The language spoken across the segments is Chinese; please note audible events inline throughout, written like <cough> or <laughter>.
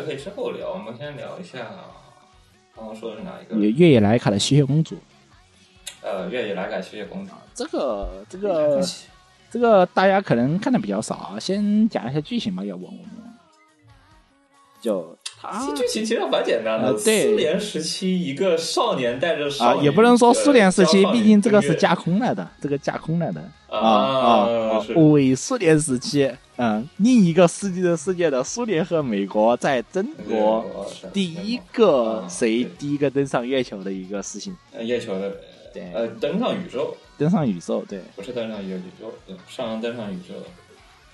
个可以之后聊。我们先聊一下刚刚说的是哪一个？越越野莱卡的吸血公主，呃，越野莱卡吸血公主。这个这个这个大家可能看的比较少啊，先讲一下剧情吧，要不我们就他剧情其实蛮简单的，啊对。苏联时期一个少年带着啊少啊也不能说苏联时期，呃毕竟这个是架空来的，这个架空来的啊啊伪苏联时期，嗯，另一个世纪的世界的苏联和美国在争夺第一个谁第一个登上月球的一个事情，呃月球的对。呃登上宇宙，登上宇宙，对，不是登上宇宙，对上登上宇宙。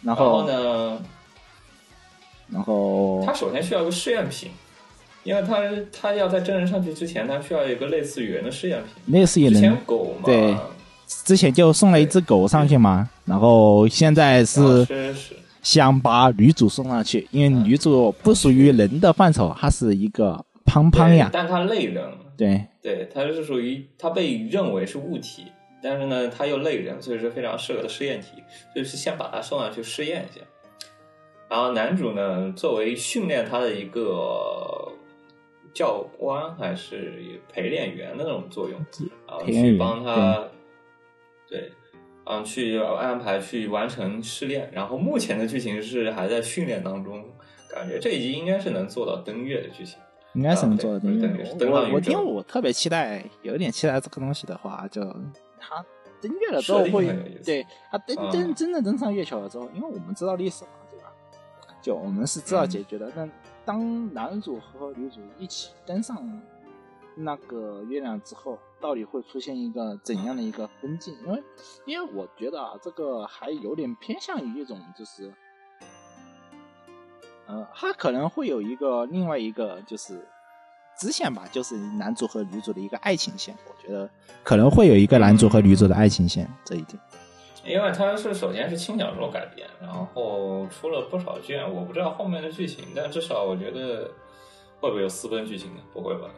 然后呢，然后他首先需要一个试验品，因为他他要在真人上去之前，他需要一个类似于人的试验品。类似于之前，狗嘛，对。之前就送了一只狗上去嘛，然后现在啊是想把女主送上去，因为女主不属于人的范畴，她是一个胖胖呀，但她类人，对，对，它是属于它被认为是物体，但是呢，它又类人，所以是非常适合的试验体，所以是先把它送上去试验一下。然后男主呢，作为训练他的一个教官还是陪练员的那种作用，然后去帮他，对，嗯，去安排去完成试炼。然后目前的剧情是还在训练当中，感觉这一集应该是能做到登月的剧情。应该是能做的。啊对因为对对登我我上宇宙因为我特别期待，有点期待这个东西的话，就他登月了之后会对他登啊登真的登上月球了之后，因为我们知道历史嘛？就我们是知道解决的。但当男主和女主一起登上那个月亮之后，到底会出现一个怎样的一个分镜？因为因为我觉得啊，这个还有点偏向于一种就是。呃，他可能会有一个另外一个就是支线吧，就是男主和女主的一个爱情线。我觉得可能会有一个男主和女主的爱情线这一点。因为它是首先是轻小说改编，然后出了不少卷，我不知道后面的剧情，但至少我觉得会不会有私奔剧情呢？不会吧？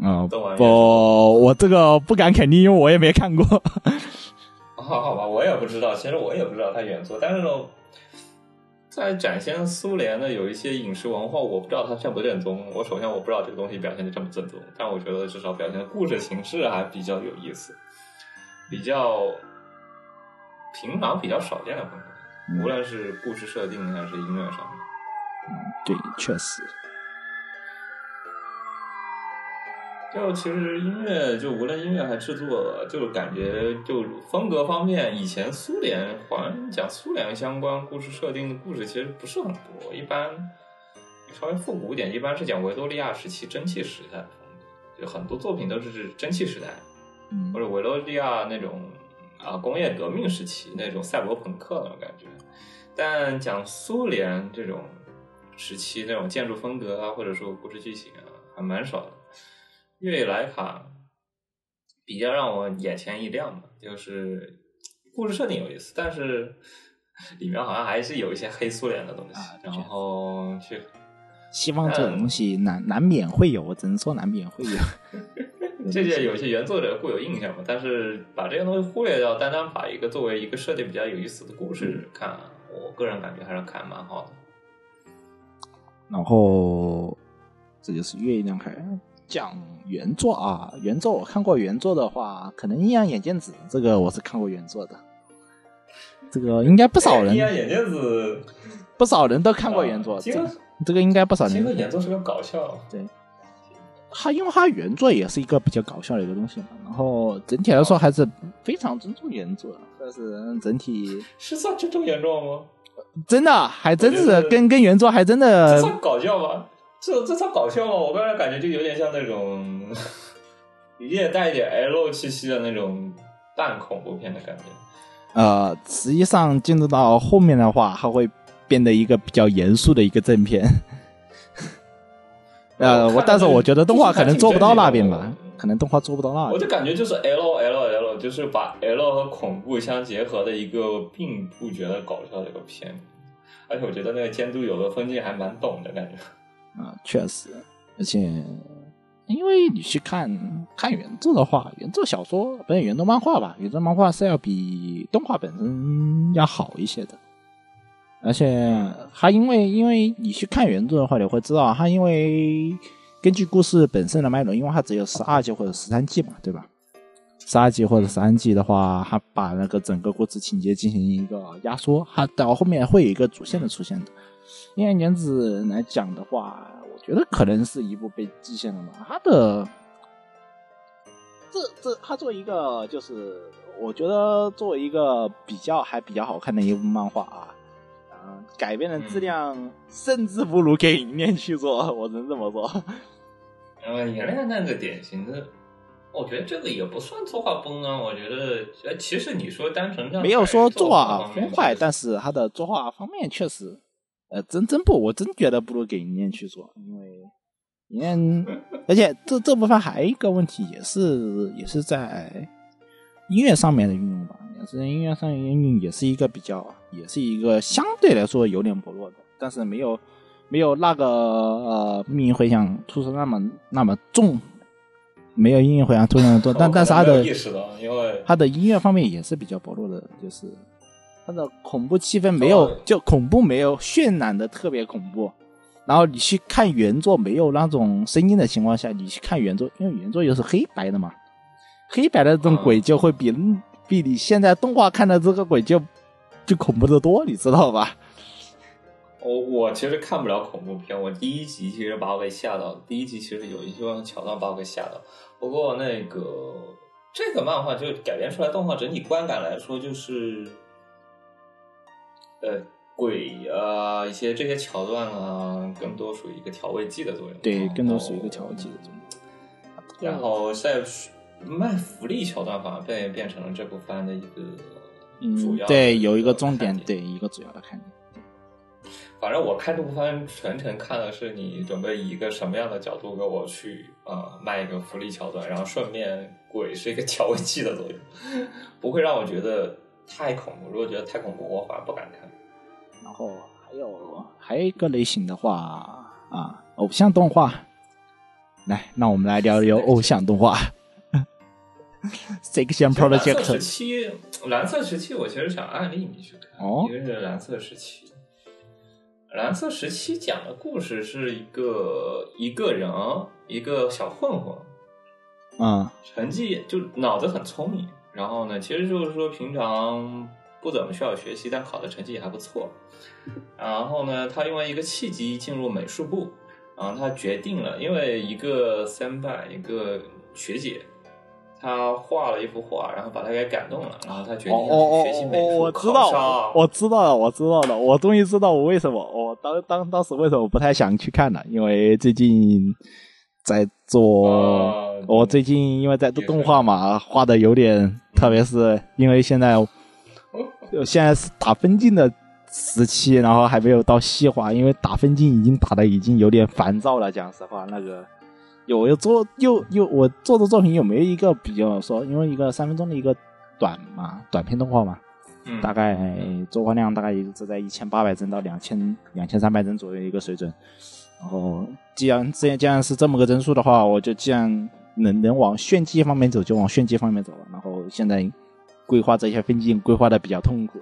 嗯，动完不，我这个不敢肯定，因为我也没看过。好好吧，我也不知道，其实我也不知道它原作，但是呢，在展现苏联的有一些饮食文化，我不知道它正不正宗。我首先我不知道这个东西表现的正不正宗，但我觉得至少表现的故事形式还比较有意思，比较平常、比较少见的风格，无论是故事设定还是音乐上面。对，确实，就其实音乐，就无论音乐还制作，就感觉就风格方面，以前苏联好像讲苏联相关故事设定的故事其实不是很多，一般稍微复古一点，一般是讲维多利亚时期蒸汽时代的风格，就很多作品都是蒸汽时代嗯。或者维多利亚那种啊工业革命时期那种赛博朋克那种感觉，但讲苏联这种时期那种建筑风格啊，或者说故事剧情啊，还蛮少的。越野莱卡比较让我眼前一亮的，就是故事设定有意思，但是里面好像还是有一些黑苏联的东西，啊然后去希望这种东西难难免会有，我只能说难免会有。<laughs> 这些有些原作者固有印象嘛，但是把这些东西忽略掉，单单把一个作为一个设定比较有意思的故事看，我个人感觉还是看蛮好的。然后这就是月亮开讲原作啊，原作我看过原作的话，可能阴阳眼镜子这个我是看过原作的，这个应该不少人 <laughs> 阴阳眼镜子不少人都看过原作，这啊这个应该不少其实人。原作是个搞笑，它因为它原作也是一个比较搞笑的一个东西嘛，然后整体来说还是非常尊重原作的，但是整体是算尊重原作吗？真的还真是跟跟原作还真这的算搞笑吗？这这算搞笑吗？我个人感觉就有点像那种，<laughs> 也带一点 L 气息的那种半恐怖片的感觉。呃，实际上进入到后面的话，它会变得一个比较严肃的一个正片。呃，我但是我觉得动画可能做不到那边吧可能动画做不到那边。我就感觉就是 L L L，就是把 L 和恐怖相结合的一个，并不觉得搞笑的一个片。而且我觉得那个监督有的分镜还蛮懂的感觉。<laughs> 啊，确实，而且因为你去看看原著的话，原著小说不是原著漫画吧？原著漫画是要比动画本身要好一些的。而且它因为因为你去看原著的话，你会知道它因为根据故事本身的脉络，因为它只有十二集或者十三季嘛，对吧？十二集或者十三季的话，它把那个整个故事情节进行一个压缩，它到后面会有一个主线的出现的。因为原子来讲的话，我觉得可能是一部被极限了嘛。它的这这，它作为一个就是，我觉得作为一个比较还比较好看的一部漫画啊，嗯、改编的质量甚至不如给银链去做，<laughs> 我只能这么说。嗯，原来那个典型的，我觉得这个也不算作画崩啊。我觉得，呃，其实你说单纯这样没有说作画崩坏，但是他的作画方面确实，呃，真真不，我真觉得不如给银链去做，因为银链，<laughs> 而且这这部分还有一个问题，也是也是在音乐上面的运用吧，也是音乐上面运用，也是一个比较，也是一个相对来说有点薄弱的，但是没有没有那个呃命运回响突出那么那么重，没有音乐回响突出那么多，<laughs> 但但是他的意识到，因为他的音乐方面也是比较薄弱的，就是他的恐怖气氛没有，哦就恐怖没有渲染的特别恐怖。然后你去看原作没有那种声音的情况下，你去看原作，因为原作又是黑白的嘛，黑白的这种鬼就会比、比你现在动画看的这个鬼就就恐怖的多，你知道吧？<laughs> 我我其实看不了恐怖片，我第一集其实把我给吓到了，第一集其实有一些桥段把我给吓到。不过那个这个漫画就改编出来动画整体观感来说，就是呃鬼啊一些这些桥段啊，更多属于一个调味剂的作用。对，更多属于一个调味剂的作用。然后在卖福利桥段反而变变成了这部番的一个主要嗯对，有一个重点，对，一个主要的看点。反正我看这部番全程看的是你准备以一个什么样的角度给我去呃卖一个福利桥段，然后顺便鬼是一个调味剂的作用，不会让我觉得太恐怖。如果觉得太恐怖，我反而不敢看。然后还有还有一个类型的话啊，偶像动画。来，那我们来聊聊偶像动画。<laughs> Section 其实蓝色时期，蓝色时期，我其实想案例你去看，哦一个是蓝色时期。蓝色时期讲的故事是一个一个人，一个小混混，嗯成绩就脑子很聪明，然后呢，其实就是说平常不怎么需要学习，但考的成绩也还不错。然后呢，他因为一个契机进入美术部，然后他决定了，因为一个三班一个学姐，她画了一幅画，然后把他给感动了，然后他决定学习美术，哦，我知道，上。我知道了，我知道了，我终于知道我为什么我当当当时为什么不太想去看了，因为最近在做，啊我最近因为在做动画嘛，画的有点，特别是因为现在 <laughs> 现在是打分镜的时期，然后还没有到细化，因为打分镜已经打的已经有点烦躁了。讲实话，那个有又做又又我做的作品有没有一个比较说，因为一个三分钟的一个短嘛，短片动画嘛，嗯大概作画量大概也是在一千八百帧到两千两千三百帧左右一个水准。然后，既然既然既然是这么个帧数的话，我就既然能能往炫技方面走，就往炫技方面走了。然后现在规划这些分镜规划的比较痛苦，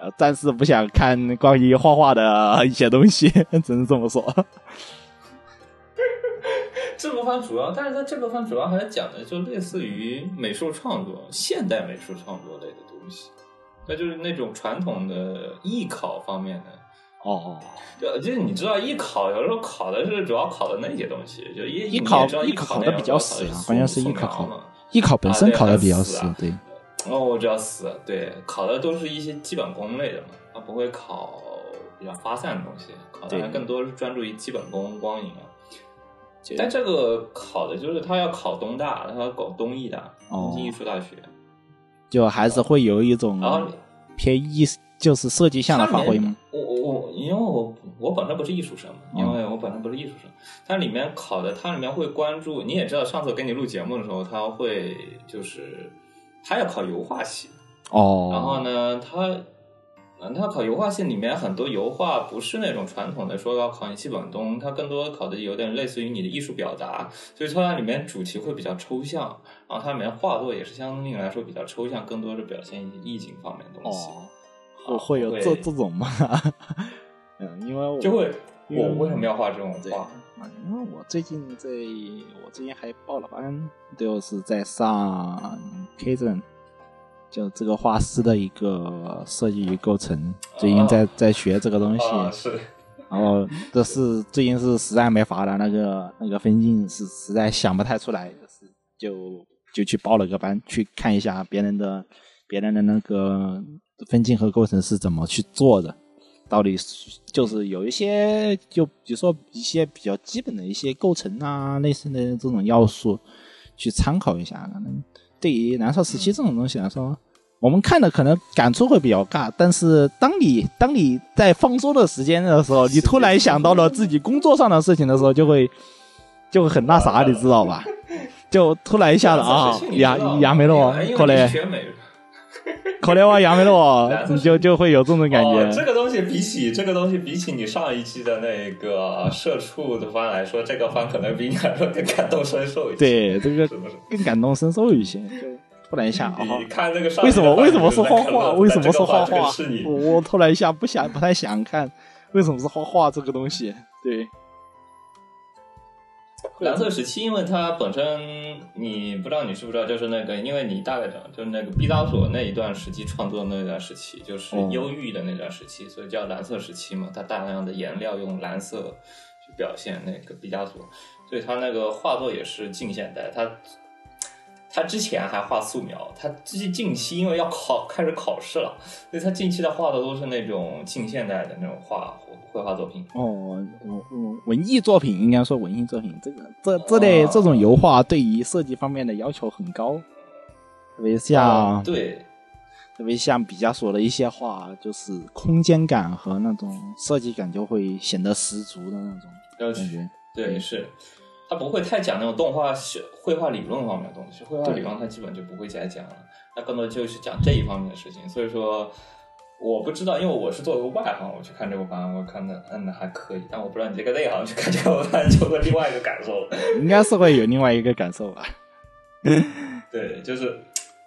呃，暂时不想看关于画画的一些东西，<laughs> 只能这么说。这部番主要，但是它这部番主要还是讲的就类似于美术创作、现代美术创作类的东西，那就是那种传统的艺考方面的。哦，就就是你知道艺考有时候考的是主要考的那些东西，就艺艺考艺考考的比较死啊，关键是艺考。艺考本身考的比较死啊对。哦，我知道死，对，考的都是一些基本功类的嘛，它不会考比较发散的东西，考对的更多是专注于基本功、光影啊。就但这个考的就是他要考东大，他要搞东艺大，哦。东京艺术大学。就还是会有一种然后偏艺，就是设计向的发挥吗？我我我我本身不是艺术生嘛，因为我本身不是艺术生，它里面考的，它里面会关注，你也知道，上次给你录节目的时候，他会就是他要考油画系，哦，然后呢，他嗯，他考油画系里面很多油画不是那种传统的说要考你基本功，它更多考的有点类似于你的艺术表达，所以说它里面主题会比较抽象，然后它里面画作也是相对来说比较抽象，更多的表现一些意境方面的东西。哦，会会有这这种吗？<laughs> 嗯，因为我就会，我为什么要画这种，画？嗯因为我最近在，我最近还报了班，就是在上 K 镇，就这个画师的一个设计与构成，最近在在学这个东西。啊，是，然后这是最近是实在没法了，那个那个分镜是实在想不太出来，就是就就去报了个班，去看一下别人的别人的那个分镜和构成是怎么去做的，到底是就是有一些就比如说一些比较基本的一些构成啊，类似的这种要素去参考一下。可能对于蓝色时期这种东西来说，我们看的可能感触会比较尬，但是当你当你在放松的时间的时候，你突然想到了自己工作上的事情的时候，就会就会很那啥，你知道吧？<laughs> 就突然一下子啊，牙牙没了哦，可能能学美。可怜我呀没了哦 <laughs> 就就会有这种感哦，这。个东西比起这个东西比起你上一期的那个社畜的番来说，这个番可能比你来说更感同身受一些。对，这个？更感同身受一些，就突然一下啊。你看这个为什么为什么是画画？为什么是画画？是你我我突然一下不想不太想看，为什么是画画这个东西？对，蓝色时期，因为它本身你不知道你知不知道，就是那个，因为你大概讲就是那个毕加索那一段时期创作的那段时期，就是哦忧郁的那段时期，所以叫蓝色时期嘛。它大量的颜料用蓝色去表现那个毕加索，所以他那个画作也是近现代。他他之前还画素描，他近近期因为要考开始考试了，所以他近期的画的都是那种近现代的那种画绘画作品。哦，文艺作品应该说文艺作品，这个这这类哦这种油画对于设计方面的要求很高，特别像、啊对，特别像毕加索的一些画，就是空间感和那种设计感就会显得十足的那种要感觉。对，是，他不会太讲那种动画是绘画理论方面的东西，绘画理论他基本就不会再讲了，那更多就是讲这一方面的事情。所以说，我不知道，因为我是作为外行，我去看这个番，我看的嗯还可以，但我不知道你这个内行去看这个番就会另外一个感受了。<laughs> 应该是会有另外一个感受吧。<laughs> 对，就是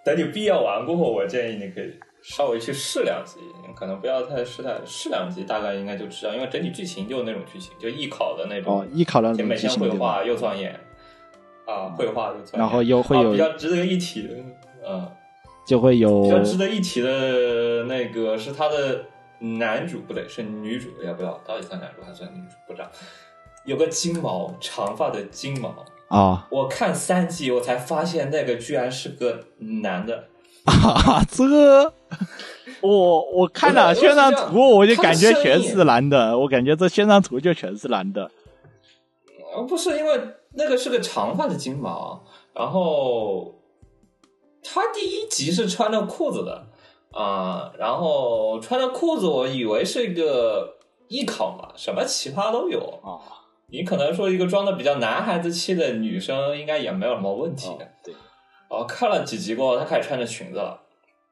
等你毕业完过后，我建议你可以稍微去试两集，可能不要太试太试两集，大概应该就知道，因为整体剧情就那种剧情，就艺考的那种。哦，艺考的那先每天种剧情对吧？绘画又钻研啊，绘画又钻研，然后又会有啊比较值得一提的，嗯，就会有比较值得一提的那个是他的男主不对，是女主，也不知道？到底算男主还是算女主？不知道。有个金毛，长发的金毛，啊我看三集我才发现那个居然是个男的。啊，这我我看了宣传图，我就感觉全是男的，我感觉这宣传图就全是男的。呃，不是因为那个是个长发的金毛，然后他第一集是穿着裤子的啊、然后穿着裤子，我以为是一个艺考嘛，什么奇葩都有。啊你可能说一个装的比较男孩子气的女生，应该也没有什么问题。哦对哦，看了几集过后，她开始穿着裙子了，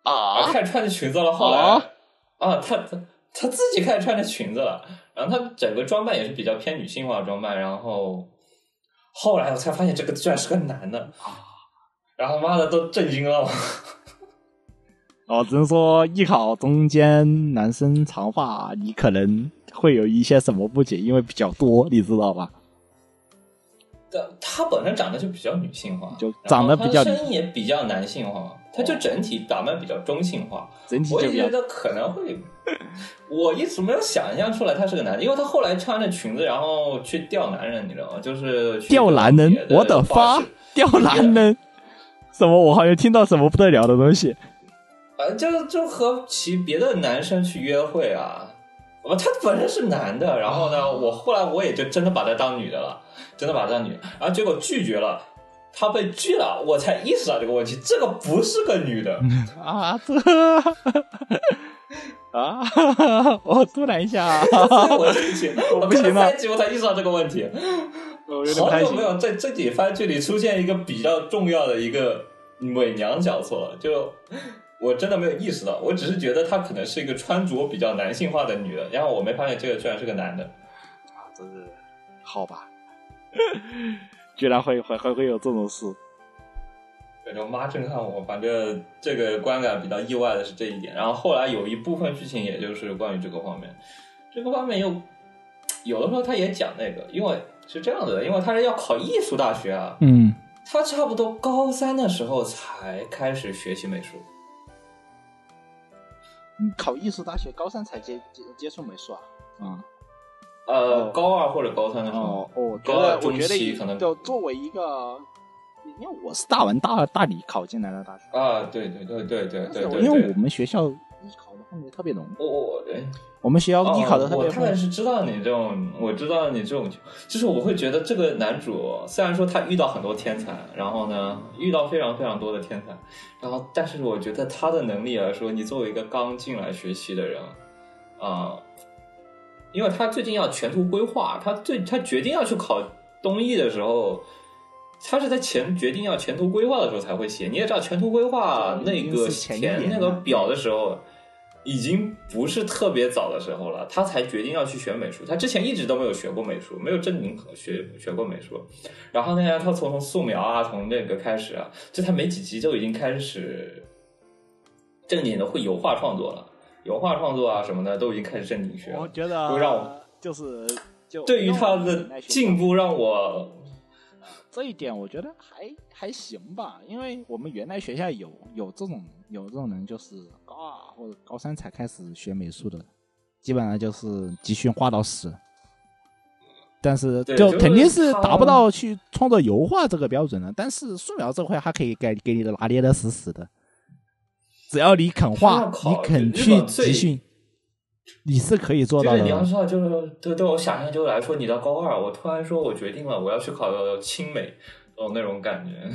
啊，啊开始穿着裙子了。后来啊啊，她她她自己开始穿着裙子了，然后她整个装扮也是比较偏女性化的装扮，然后后来我才发现这个居然是个男的，然后妈的都震惊了。哦，只能说艺考中间男生长发，你可能会有一些什么不解，因为比较多，你知道吧？但她本身长得就比较女性化，就长得比较声音也比较男性化，她就整体打扮比较中性化。整体我也觉得可能会，我一直没有想象出来他是个男的，因为他后来穿着裙子，然后去钓男人，你知道吗？就是去钓男人我的发钓 <laughs> 男人，什么？我好像听到什么不得了的东西。反正就就和其别的男生去约会啊。我他本身是男的，然后呢，我后来我也就真的把他当女的了，真的把他当女的，然后结果拒绝了，他被拒了，我才意识到这个问题，这个不是个女的，<laughs> 啊，这，啊，<laughs> 我突然一下，<laughs> 我这一集，我不行了看三集我才意识到这个问题。好久没。有在这几番剧里出现一个比较重要的一个伪娘角色了，就我真的没有意识到，我只是觉得她可能是一个穿着比较男性化的女的，然后我没发现这个居然是个男的。啊，真是好吧，<laughs> 居然会会还会有这种事。感觉妈震撼我，反正这个观感比较意外的是这一点。然后后来有一部分剧情，也就是关于这个方面，这个方面又有的时候他也讲那个，因为是这样子的，因为他是要考艺术大学啊，嗯，他差不多高三的时候才开始学习美术。考艺术大学高三才接接接触美术啊？啊、呃，哦高二或者高三的时候哦，哦，我觉高二得我觉中期得可能就作为一个，因为我是大文大大理考进来的大学，啊，对对对对对对对，因为我们学校艺考的氛围特别浓，我我对。我们学校艺考的特哦、我大概别丰是知道你这种，我知道你这种，就是我会觉得这个男主虽然说他遇到很多天才，然后呢遇到非常非常多的天才，然后但是我觉得他的能力来说，你作为一个刚进来学习的人，啊、因为他最近要前途规划，他最他决定要去考东艺的时候。他是在前决定要前途规划的时候才会写，你也知道前途规划那个填那个表的时候，已经不是特别早的时候了，他才决定要去学美术。他之前一直都没有学过美术，没有正经学学过美术。然后呢，他从从素描啊，从那个开始啊，就他没几集就已经开始正经的会油画创作了，油画创作啊什么的都已经开始正经学了。我觉得就让我就是就对于他的进步，让我这一点我觉得还还行吧，因为我们原来学校有有这种有这种人，就是高二或者高三才开始学美术的，基本上就是集训画到死。但是就肯定是达不到去创作油画这个标准的，但是素描这块还可以给给你的拿捏的死死的，只要你肯画你肯去集训，你是可以做到的。是你要知道，就是对对我想象就来说，你到高二，我突然说我决定了，我要去考清美，哦那种感觉，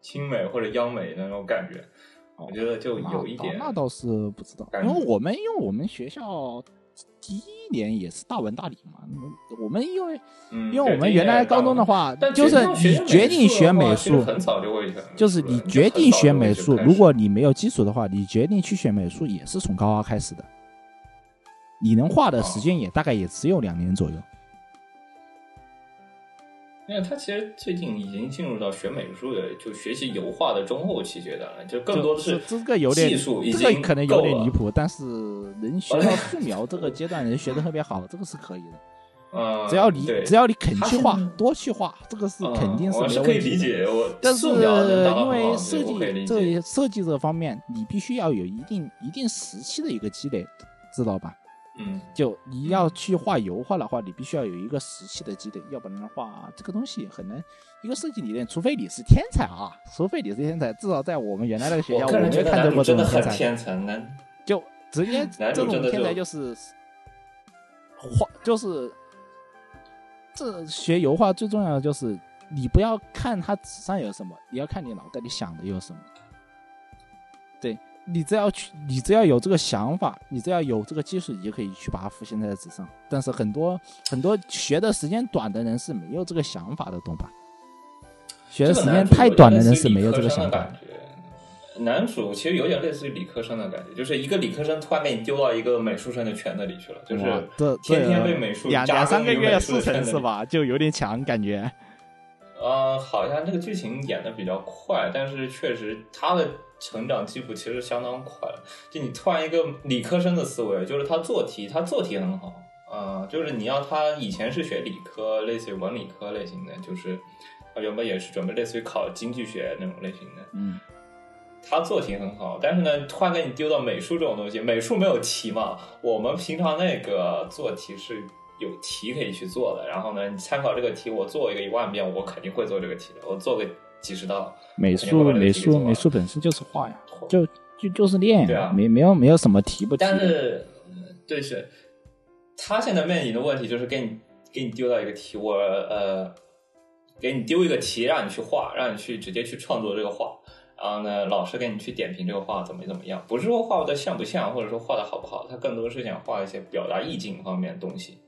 清美或者央美那种感觉，我觉得就有一点那倒是不知道，因为我们因为我们学校第一年也是大文大理嘛，我们因为嗯，因为我们原来高中的话，就是你决定学美美术，很早就会，就是你决定学美术，如果你没有基础的话，你决定去学美术也是从高二开始的，你能画的时间也大概也只有两年左右。因为他其实最近已经进入到学美术的，就学习油画的中后期阶段了，就更多的是这个有点技术已这个可能有点离谱，但是能学到素描这个阶段 <laughs> 能学的特别好，这个是可以的。<laughs> 嗯，只要你只要你肯去画多去画，这个是肯定是没有问题的。可以理解，我但是因为设计解这设计这方面，你必须要有一定一定时期的一个积累，知道吧？嗯，就你要去画油画的话，你必须要有一个时期的积累，要不然的话，这个东西很难。一个设计理念，除非你是天才啊，除非你是天才，至少在我们原来那个学校，我没有看见过这男主真的很种天才。天才，男就直接这种天才就就是画，就是这学油画最重要的就是你不要看它纸上有什么，你要看你脑袋里想的有什么。对你只要去，你只要有这个想法，你只要有这个技术，你就可以去把它浮现在纸上。但是很多很多学的时间短的人是没有这个想法的，懂吧？学的时间太短的人是没有这个想法的。男主其实有点类似于理科生的感觉，就是一个理科生突然给你丢到一个美术生的圈子里去了，就是天天被美术两三个月根于美术速成圈？是吧？就有点强感觉。呃，好像这个剧情演的比较快，但是确实他的成长基础其实相当快了。就你突然一个理科生的思维，就是他做题，他做题很好，啊、就是你要他以前是学理科，类似于文理科类型的，就是他原本也是准备类似于考经济学那种类型的，嗯，他做题很好，但是呢，突然给你丢到美术这种东西，美术没有题嘛，我们平常那个做题是有题可以去做的，然后呢，你参考这个题，我做一个一万遍，我肯定会做这个题的，我做个几十道，美术美术美术本身就是画呀，就就就是练呀，对啊。没没有没有什么题不题但的。是，嗯对是，他现在面临的问题就是给你给你丢到一个题，我呃，给你丢一个题让你去画，让你去直接去创作这个画然后呢，老师给你去点评这个画怎么怎么样，不是说画的像不像，或者说画的好不好，他更多是想画一些表达意境方面的东西。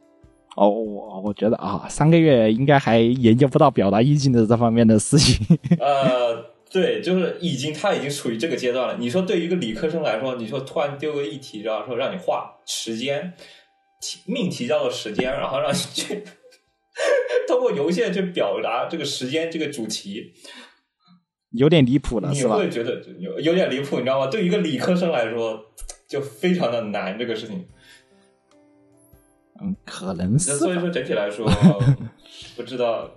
哦，我我觉得啊，三个月应该还研究不到表达意境的这方面的事情。<laughs> 呃，对，就是已经他已经处于这个阶段了。你说对于一个理科生来说，你说突然丢个议题，然后说让你画时间，题命题叫做时间，然后让你去 <laughs> 通过邮件去表达这个时间这个主题，有点离谱了，你是吧？会觉得有有点离谱，你知道吗？对于一个理科生来说，就非常的难这个事情。嗯，可能是。所以说整体来说，<laughs> 不知道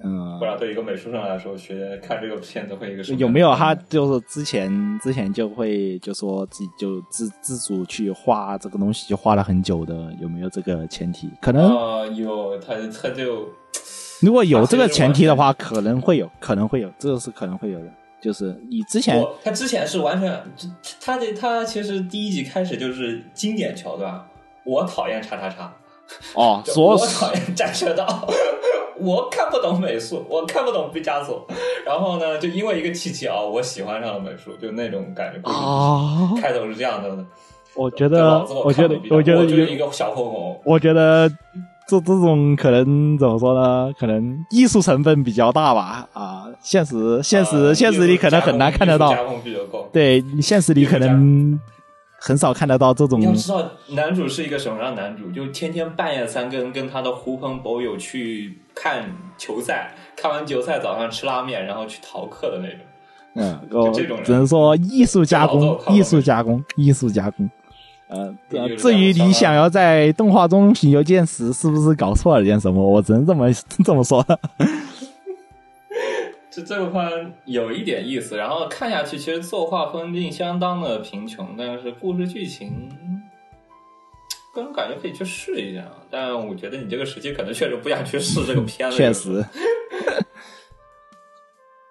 嗯不然，对一个美术生来说，学看这个片子会一个有没有他就是之前之前就会就说自己就自自主去画这个东西，就画了很久的，有没有这个前提？可能啊、有他他就如果有这个前提的话，可能会有，可能会有，这个是可能会有的。就是你之前他之前是完全他的他其实第一集开始就是经典桥段，我讨厌叉叉叉，哦，<laughs> 就所我讨厌战车道，<laughs> 我看不懂美术，我看不懂毕加索，然后呢，就因为一个契机啊，我喜欢上了美术，就那种感觉。啊，开头是这样的，我觉得我觉得我觉得我就是一，个小混混，我觉得这这种可能怎么说呢？可能艺术成分比较大吧。啊，现实现实呃现实里可能很难看得到。对，你现实里可能很少看得到这种你要知道，男主是一个什么样的男主？就天天半夜三更跟他的狐朋狗友去看球赛，看完球赛早上吃拉面，然后去逃课的那种。嗯，就这种人只能说艺术加工艺术加工，艺术加工。呃，艺术加工至于你想要在动画中寻求见识，是不是搞错了点什么？我只能这么 <laughs> 这么说。这这个番有一点意思，然后看下去，其实作画分镜相当的贫穷，但是故事剧情，个人感觉可以去试一下。但我觉得你这个时期可能确实不想去试这个片子。<laughs> 确实，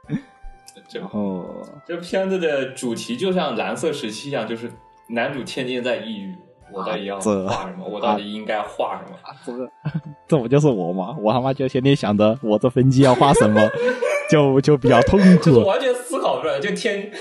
<laughs> 这然后这片子的主题就像蓝色时期一样，就是男主天天在抑郁，我到底要画什么？我到底应该画什么？这个 <laughs> 这不就是我吗？我他妈就天天想着我这分机要画什么，就就比较痛苦就是。完全思考不出来，就天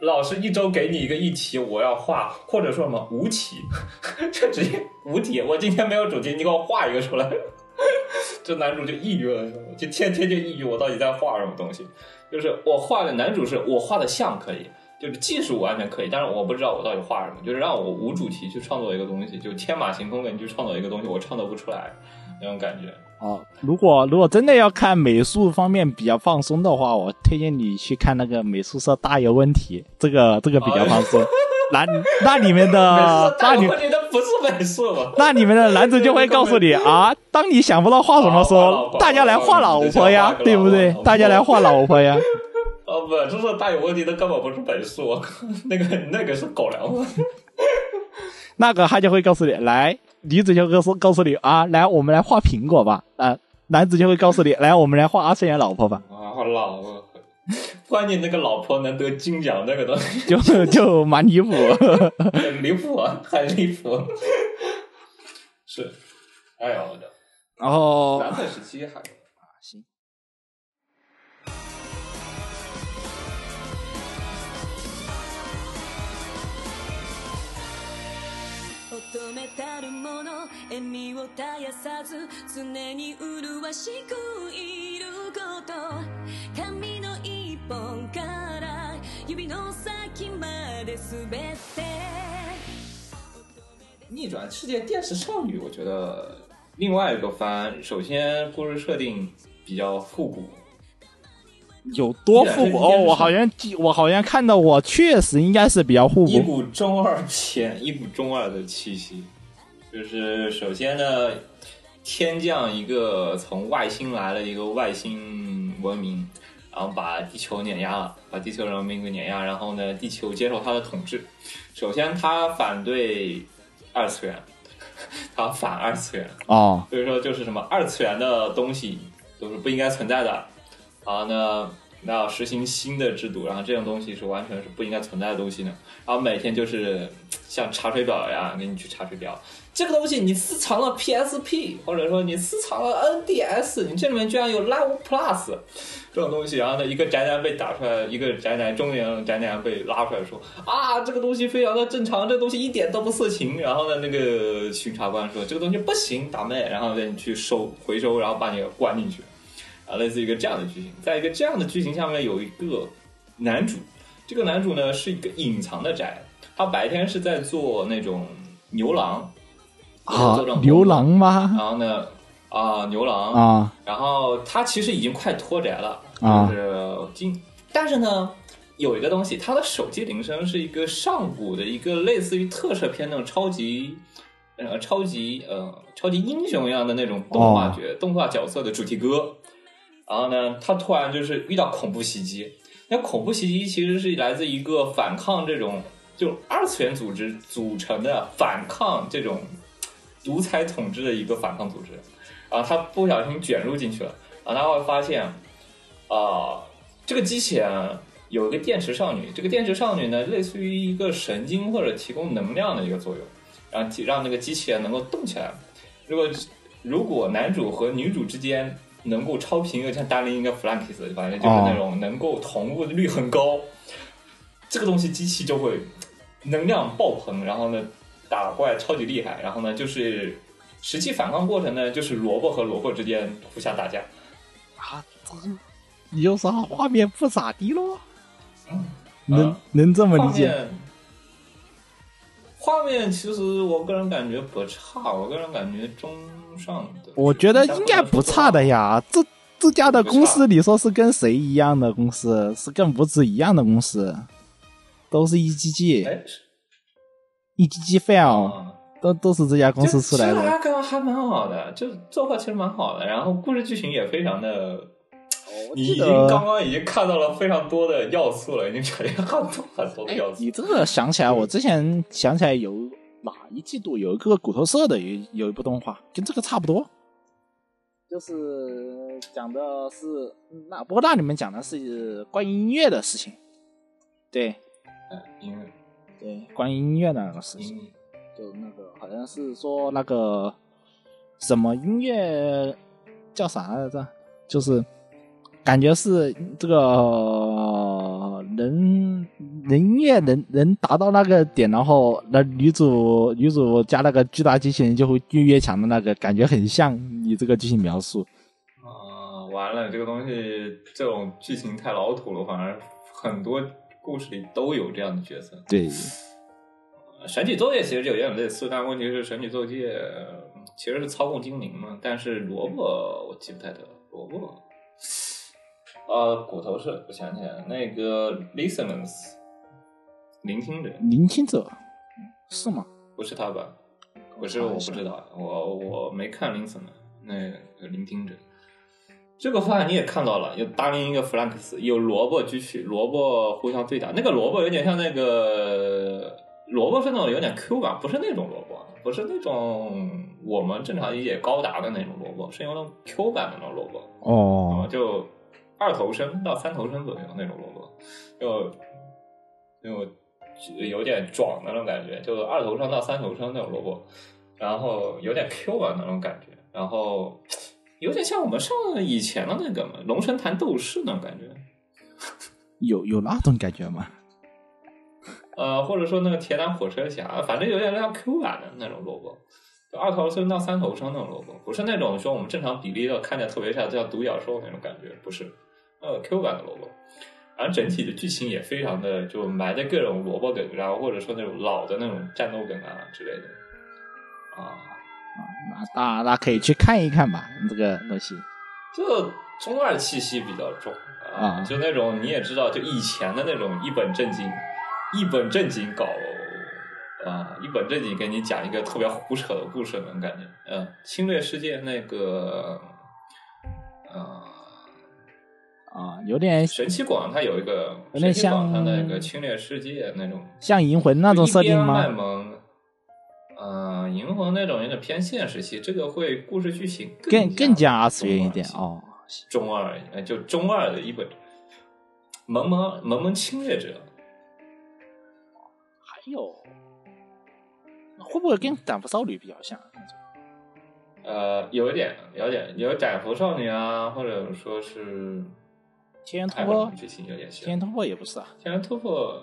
老师一周给你一个议题，我要画，或者说什么无题，<laughs> 就直接无题。我今天没有主题，你给我画一个出来。<laughs> 这男主就抑郁了，就天天就抑郁，我到底在画什么东西？就是我画的男主是我画的像可以，就是技术完全可以，但是我不知道我到底画什么，就是让我无主题去创作一个东西，就天马行空的你去创作一个东西，我创作不出来那种感觉。哦，如果如果真的要看美术方面比较放松的话，我推荐你去看那个美术社大有问题，这个这个比较放松。<laughs> 那那里面的那里但我觉得不是美术吧？那里面的男主就会告诉你啊，当你想不到画什么时候，大家来画老婆呀对不对？大家来画老婆呀。<laughs> <laughs> 哦不，这是大有问题的，根本不是美术，那个那个是狗粮。那个他就会告诉你，来，女子就告诉告诉你啊，来，我们来画苹果吧。啊，男子就会告诉你，<laughs> 来，我们来画二次元老婆吧。啊，老婆，关键那个老婆能得金奖，那个东西就就蛮离谱。<laughs> 很离谱啊，很离谱。<laughs> 是，哎呦我的，然后还たるもの笑みを絶やさず常に麗しくいること髪の一本から指の先まで全て逆转世界电视少女，我觉得另外一个番，首先故事设定比较复古，有多复古哦？依然是我好像记，我好像看到我确实应该是比较复一古。股中二片，一股中二的气息。 就是首先呢，天降一个从外星来了一个外星文明，然后把地球碾压了，把地球人民给碾压，然后呢，地球接受他的统治。首先，他反对二次元，<laughs> 他反二次元，哦，所以说就是什么二次元的东西都是不应该存在的。然后呢，那要实行新的制度，然后这种东西是完全是不应该存在的东西呢。然后每天就是像查水表一样给你去查水表，这个东西你私藏了 PSP，或者说你私藏了 NDS，你这里面居然有 Live Plus 这种东西，然后呢，一个宅男被打出来，一个宅男中年宅男被拉出来说啊，这个东西非常的正常，这东西一点都不色情。然后呢，那个巡查官说这个东西不行，打妹，然后呢你去收回收，然后把你关进去。啊，类似一个这样的剧情，在一个这样的剧情下面有一个男主，这个男主呢是一个隐藏的宅，他白天是在做那种牛郎啊牛郎吗？然后呢啊牛郎啊，然后他其实已经快脱宅了，啊就是今，但是呢。有一个东西，他的手机铃声是一个上古的一个类似于特摄片那种超级，呃，超级呃超级英雄一样的那种动画角、动画角色的主题歌。然后呢，他突然就是遇到恐怖袭击。那恐怖袭击其实是来自一个反抗这种就二次元组织组成的反抗这种独裁统治的一个反抗组织。然后他不小心卷入进去了，然后他会发现，啊、这个机器人有一个电池少女，这个电池少女呢，类似于一个神经或者提供能量的一个作用，然后让那个机器人能够动起来。如果如果男主和女主之间能够超频，又像达林一个 Flankis，反正就是那种能够同步率很高，这个东西机器就会能量爆棚，然后呢打怪超级厉害，然后呢就是实际反抗过程呢，就是萝卜和萝卜之间互相打架。啊，你就说画面不咋地咯，<laughs> 能、啊能这么理解？画面其实我个人感觉不差，我个人感觉中上的。我觉得应该不差的呀，这这家的公司，你说是跟谁一样的公司？是跟五指一样的公司，都是 EGG、哎，是 EGG File，啊，都都是这家公司出来的。就其实还还蛮好的，就作画其实蛮好的，然后故事剧情也非常的。你已经刚刚已经看到了非常多的要素了，已经呈现很多很多的哎要，素。你这个想起来，我之前想起来有哪一季度有一个骨头社的有有一部动画，跟这个差不多，就是讲的是那不过那里面讲的是关于音乐的事情，对。嗯，音乐。对，关于音乐的那个事情，就那个好像是说那个什么音乐叫啥来着，就是感觉是这个呃人人音乐能能达到那个点，然后那女主女主加那个巨大机器人就会越越强的那个感觉很像你这个剧情描述。啊，完了，这个东西这种剧情太老土了，反而很多故事里都有这样的角色。对，神曲作业其实就有点类似，但问题是神曲奏界呃其实是操控精灵嘛，但是萝卜我记不太得了，萝卜，呃，骨头是我想起来了，那个 listeners 聆听者聆听者是吗？不是他吧？不是，我不知道，我我没看 listener 那个聆听者。这个话你也看到了，有达林一个弗兰克斯，有萝卜继续，萝卜互相对打。那个萝卜有点像那个萝卜是那种有点 Q 版，不是那种萝卜，不是那种我们正常理解高达的那种萝卜，是有那种 Q 版的那种萝卜，啊，哦，就二头身到三头身左右那种萝卜，就就有点壮的那种感觉，就二头身到三头身那种萝卜，然后有点 Q 啊那种感觉，然后有点像我们上以前的那个嘛龙神坛斗士那种感觉，<laughs> 有有那种感觉吗？<laughs> 呃，或者说那个铁胆火车侠，反正有点像 Q 版的那种萝卜，就二头身到三头身那种萝卜，不是那种说我们正常比例的看起来特别像叫独角兽那种感觉，不是，呃 Q 版的萝卜。然后整体的剧情也非常的就埋在各种萝卜梗，然后或者说那种老的那种战斗梗啊之类的，啊，那那那可以去看一看吧，这个东西。就中二气息比较重啊就那种你也知道，就以前的那种一本正经、一本正经搞啊，一本正经给你讲一个特别胡扯的故事那种感觉。嗯，侵略世界那个，呃，啊，有点神奇广它有一个有点神奇广它像那个侵略世界那种像银魂那种设定就一边卖吗？萌。呃，银魂那种有点偏现实系，这个会故事剧情更更加二次元一点哦。中二，呃，就中二的一本萌萌萌萌侵略者，还有会不会跟斩服少女比较像？呃，有一点，有一点，有斩服少女啊，或者说是天元突破，剧情有点像天。元突破也不是啊。天元突破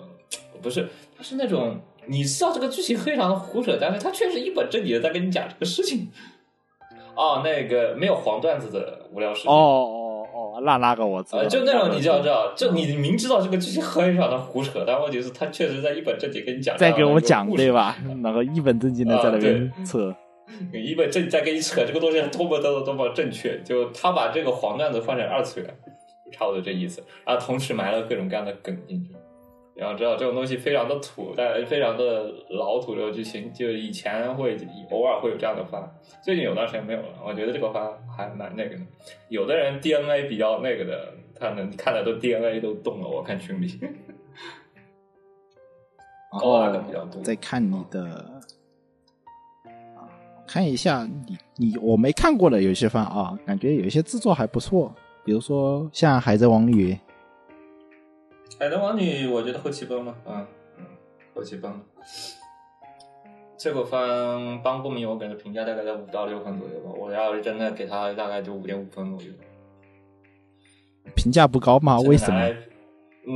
不是，它是那种你知道这个剧情非常的胡扯，但是它确实一本正经的在跟你讲这个事情。哦，那个没有黄段子的无聊事情。哦哦哦，那那个我知道。呃，就那种你就要知道，就你明知道这个剧情非常的胡扯，但问题是他确实在一本正经跟你讲，在给我讲对对？<laughs> 吧？然后一本正经的在那边扯。<laughs> 一本正在跟你扯这个东西多么多么多么正确，就他把这个黄段子换成二次元，就差不多这意思。然后同时埋了各种各样的梗进去。然后知道这种东西非常的土，但非常的老土。这个剧情就以前会偶尔会有这样的番，最近有段时间没有了。我觉得这个番还蛮那个的。有的人 DNA 比较那个的，他能看的都 DNA 都动了。我看群里，<laughs> 然高大后的比较多再看你的啊，看一下你你我没看过的有些番啊，感觉有一些制作还不错，比如说像《海贼王女》，海贼王女，我觉得后期崩了，啊嗯，后期崩了。这个番帮不明，我给的评价大概在五到六分左右吧。我要是真的给他，大概就五点五分左右。评价不高吗？为什么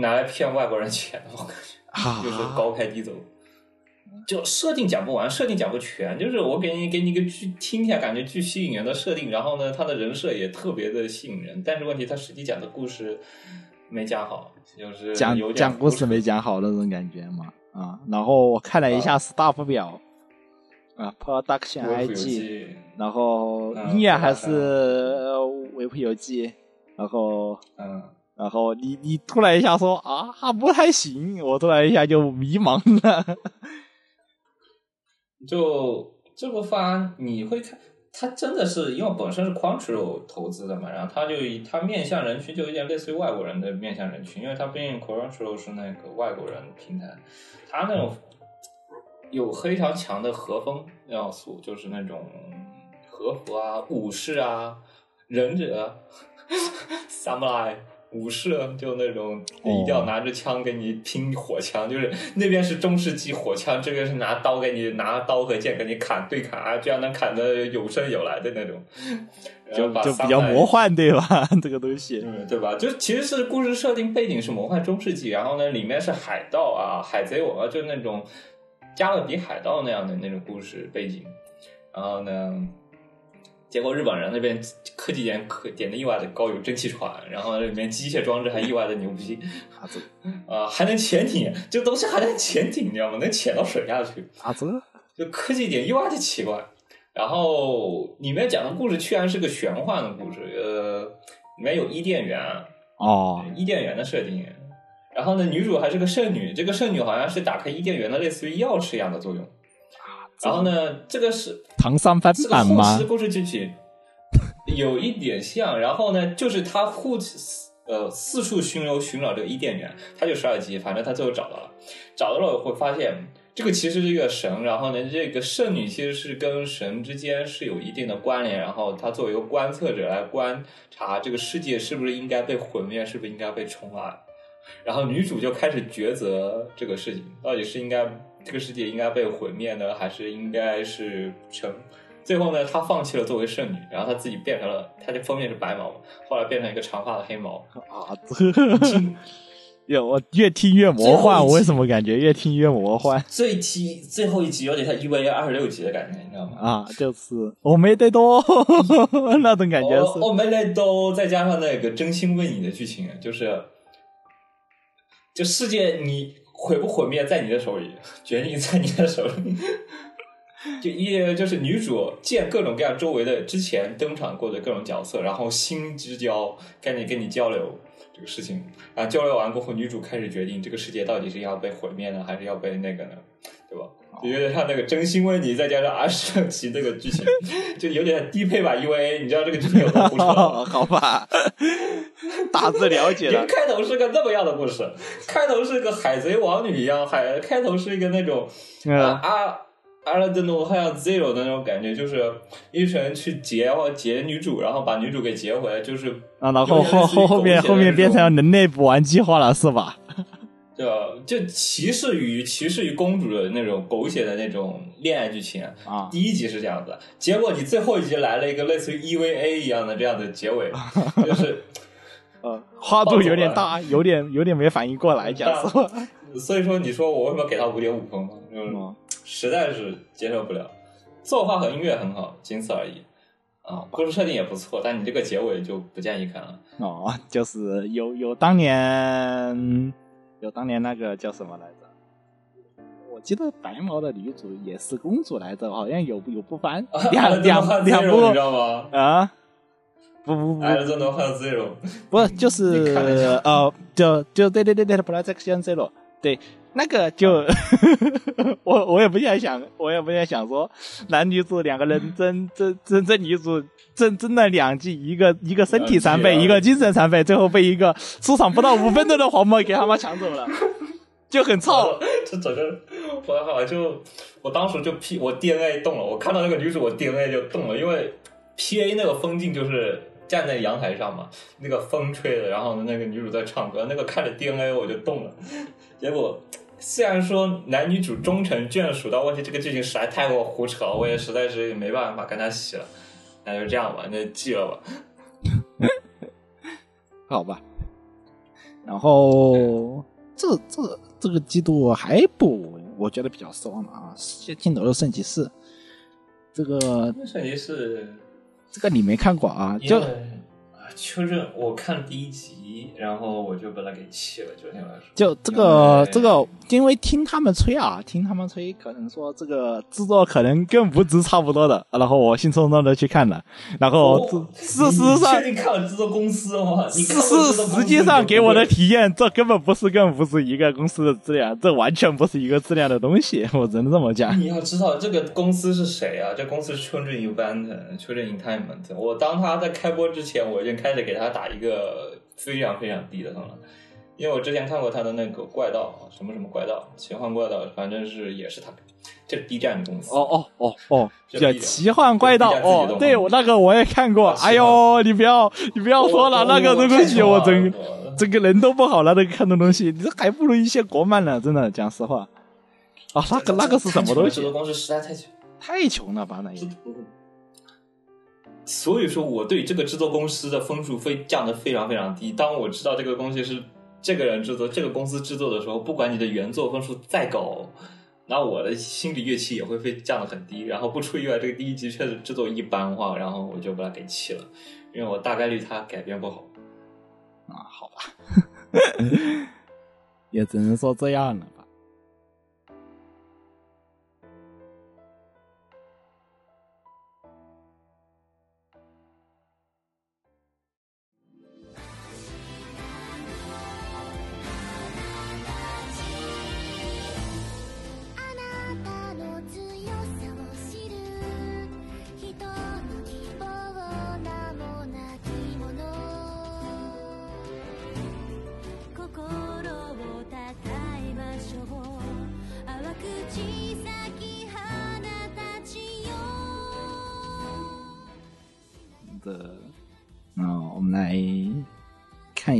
拿来骗外国人钱，我感觉啊？就是高开低走。就设定讲不完，设定讲不全，就是我给你给你一个剧听一下感觉巨吸引人的设定，然后呢，他的人设也特别的吸引人，但是问题他实际讲的故事没讲好，就是讲有讲故事没讲好那种感觉嘛啊。然后我看了一下 staff 表啊，production 维普游 IG，然后嗯音乐还是呃维普游记，然后嗯。然后你你突然一下说啊还不太行，我突然一下就迷茫了。就这个番你会看，它真的是因为本身是 Quancho 投资的嘛，然后它就它面向人群就有点类似于外国人的面向人群，因为它毕竟 Crunchyroll 是那个外国人平台，它那种有非常强的和风要素，就是那种和服啊、武士啊、忍者、<laughs> samurai。武士就那种一定要拿着枪跟你拼火枪，就是那边是中世纪火枪，这边是拿刀给你拿刀和剑给你砍对砍啊，这样能砍得有声有来的那种，<laughs> 就比较魔幻，对吧？<laughs> 这个东西，嗯，对吧？就其实是故事设定背景是魔幻中世纪，然后呢，里面是海盗啊、海贼王啊，就那种加勒比海盗那样的那种故事背景。然后呢，结果日本人那边科技点可点的意外的高，有蒸汽船，然后里面机械装置还意外的牛逼，<laughs> 啊还能潜艇，这东西还能潜艇，你知道吗？能潜到水下去。啊这就科技点意外的奇怪。然后里面讲的故事居然是个玄幻的故事，呃，里面有伊甸园，哦伊甸园的设定。然后呢，女主还是个圣女，这个圣女好像是打开伊甸园的类似于钥匙一样的作用。然后呢，这个是唐三番这个版吗？故事剧情有一点像，然后呢，就是他护呃四处巡游寻找这个伊甸园，他就十二级，反正他最后找到了，找到了会发现这个其实是一个神，然后呢，这个圣女其实是跟神之间是有一定的关联，然后他作为一个观测者来观察这个世界是不是应该被毁灭，是不是应该被重来。然后女主就开始抉择这个事情，到底是应该这个世界应该被毁灭呢，还是应该是成？最后呢，她放弃了作为圣女，然后她自己变成了，她的封面是白毛，后来变成一个长发的黑毛。啊呵，<laughs> 哟，我越听越魔幻，我为什么感觉越听越魔幻最期最后一集有点像 EVA 二十六集的感觉，你知道吗？啊？就是我没得多 <laughs> 那种感觉是欧美类都再加上那个真心为你的剧情，就是就世界你毁不毁灭在你的手里，决定在你的手里。<laughs> 就一就是女主见各种各样周围的之前登场过的各种角色，然后心之交赶紧跟你交流这个事情，然后交流完过后，女主开始决定这个世界到底是要被毁灭呢，还是要被那个呢，对吧？就有点像那个真心为你，再加上阿十六集那个剧情，<laughs> 就有点低配吧 UA，你知道这个剧情有多胡扯吗？<laughs> 好吧，<laughs> 大致了解了。开头是个那么样的故事，开头是个海贼王女一样，海开头是一个那种阿阿拉德诺还有 Zero 的那种感觉，就是一群人去劫劫女主，然后把女主给劫回来，就是啊，然后后后后面后面变成人类补完计划了，是吧？对吧？就歧视与歧视与公主的那种狗血的那种恋爱剧情。啊，第一集是这样子，结果你最后一集来了一个类似于 EVA 一样的这样的结尾，<laughs> 就是呃，跨度有点大，有点有点没反应过来，讲实话。<laughs> 所以说你说我为什么给他五点五分嘛？就是嗯实在是接受不了。作画和音乐很好，仅此而已。啊，故事设定也不错，但你这个结尾就不建议看了。哦，就是有有当年有当年那个叫什么来着？我记得白毛的女主也是公主来着，好像有有不翻两两两部你知道吗？啊？不不不艾尔 Zero，不是，就是你看了一下呃，就就对对对对，Projection Zero，对，那个就 <laughs> 我我也不想想，我也不想想说男女主两个人争 <laughs> 争争争女主争争了两季，一个一个身体残废，一个精神残废，最后被一个出场不到五分钟的黄毛给他妈抢走了，<laughs> 就很操。这整个我好就我当时就 P 我 DNA 动了，我看到那个女主我 DNA 就动了，因为 PA 那个风景就是站在阳台上嘛，那个风吹的，然后那个女主在唱歌，那个看着 DNA 我就动了，结果。虽然说男女主终成眷属，但问题这个剧情实在太过胡扯了，我也实在是没办法跟他洗了，那就这样吧，那就记了吧。<laughs> 好吧。然后这这这个季度还不我觉得比较失望的啊，《镜头的圣骑士》这个圣骑士这个你没看过啊？就啊，秋正我看第一集，然后我就把他给弃了，昨天晚上。就这个这个，因为听他们吹啊，听他们吹，可能说这个制作可能跟无职差不多的，然后我兴冲冲的去看了，然后哦事事实你上确定看了制作公司吗？你是实际上给我的体验，这根本不是跟不是一个公司的质量，这完全不是一个质量的东西，我只能这么讲。你要知道这个公司是谁啊？这公司是 Children Event，Children Entertainment。我当他在开播之前，我已经开始给他打一个非常非常低的分了，因为我之前看过他的那个怪盗，什么什么怪盗，奇幻怪盗，反正是也是他，这是 B 站的公司。哦哦哦哦，叫奇幻怪盗哦，对我那个我也看过，哎呦，你不要你不要说了，那个东西我真真整个人都不好了，那个看的东西，你这还不如一些国漫呢，真的讲实话。啊，那个那个是什么东西制作？公司实在太穷。太穷了吧那也。所以说，我对这个制作公司的分数非降得非常非常低。当我知道这个东西是这个人制作、这个公司制作的时候，不管你的原作分数再高，那我的心理乐器也会被降得很低。然后不出意外，这个第一集确实制作一般化，然后我就把它给弃了，因为我大概率它改编不好。啊，好吧，<laughs> 也只能说这样了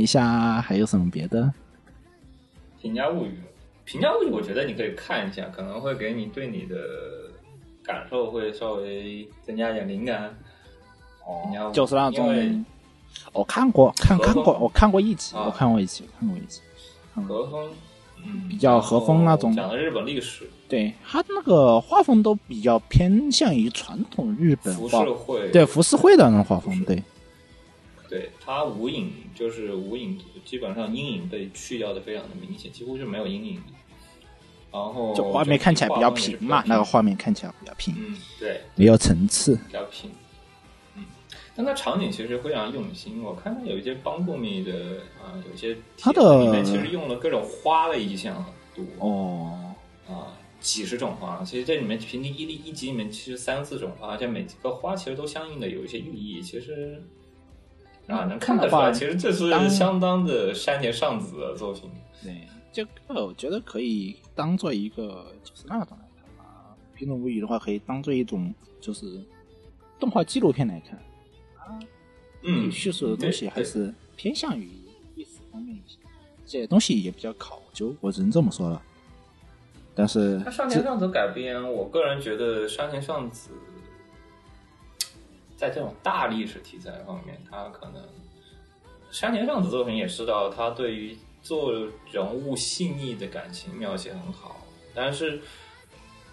下还有什么别的。评价物语，评价物语，我觉得你可以看一下，可能会给你对你的感受会稍微增加一点灵感。评价物语就是那种，我看过，看看过，我看过一集，啊我看过一集，看过一集。和风，嗯，比较和风那种讲的日本历史、对他那个画风都比较偏向于传统日本浮画世，绘，对浮世绘的那种画风，对。对，它无影就是无影，基本上阴影被去掉的非常的明显，几乎是没有阴影的。然后就画面看起来比较平嘛，那个画，面看起来比较平，嗯，对，没有层次。比较平。嗯，但它场景其实非常用心，我看到有一些帮助你的啊，有些它的里面其实用了各种花的意象很多哦，啊，几十种花。其实这里面平均一例一集里面其实三四种花，而且每个花其实都相应的有一些寓意。其实啊，能看得出来，其实这是相当的山田尚子的作品。对，这个我觉得可以当做一个就是那种来看吧，《平种物语》的话，可以当做一种就是动画纪录片来看，嗯，叙述的东西还是偏向于历史方面一些，这些东西也比较考究，我只能这么说了。但是他山田尚子改编，我个人觉得山田尚子在这种大历史题材方面，他可能山田尚子作品也知道，他对于做人物细腻的感情描写很好，但是《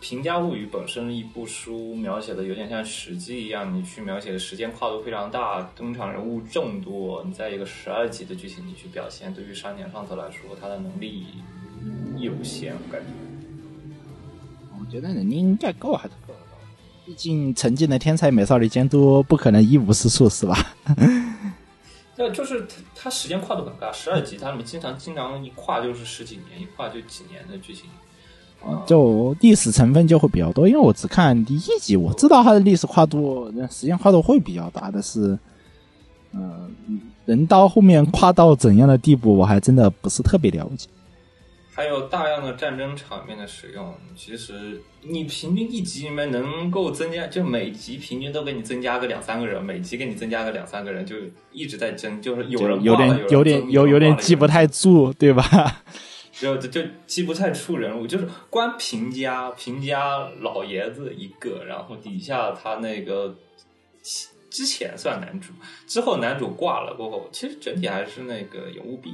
平家物语》本身一部书描写的有点像史记一样，你去描写的时间跨度非常大，登场人物众多，你在一个十二集的剧情里去表现，对于山田尚子来说，他的能力有限，我感觉。我觉得能力应该够还是够，毕竟曾经的天才美少女监督不可能一无是处，是吧？<laughs> 那就是它它时间跨度很大，十二集，他们经常经常一跨就是十几年，一跨就几年的剧情。啊就历史成分就会比较多，因为我只看第一集，我知道它的历史跨度、时间跨度会比较大，但是，嗯、人到后面跨到怎样的地步，我还真的不是特别了解。还有大量的战争场面的使用，其实你平均一集里面能够增加，就每集平均都给你增加个两三个人，每集给你增加个两三个人，就一直在争，就是有人有点有点有有点记不，太住，对吧？<laughs> 就就就记不太出人物，就是光平家平家老爷子一个，然后底下他那个之前算男主，之后男主挂了过后，其实整体还是那个有务必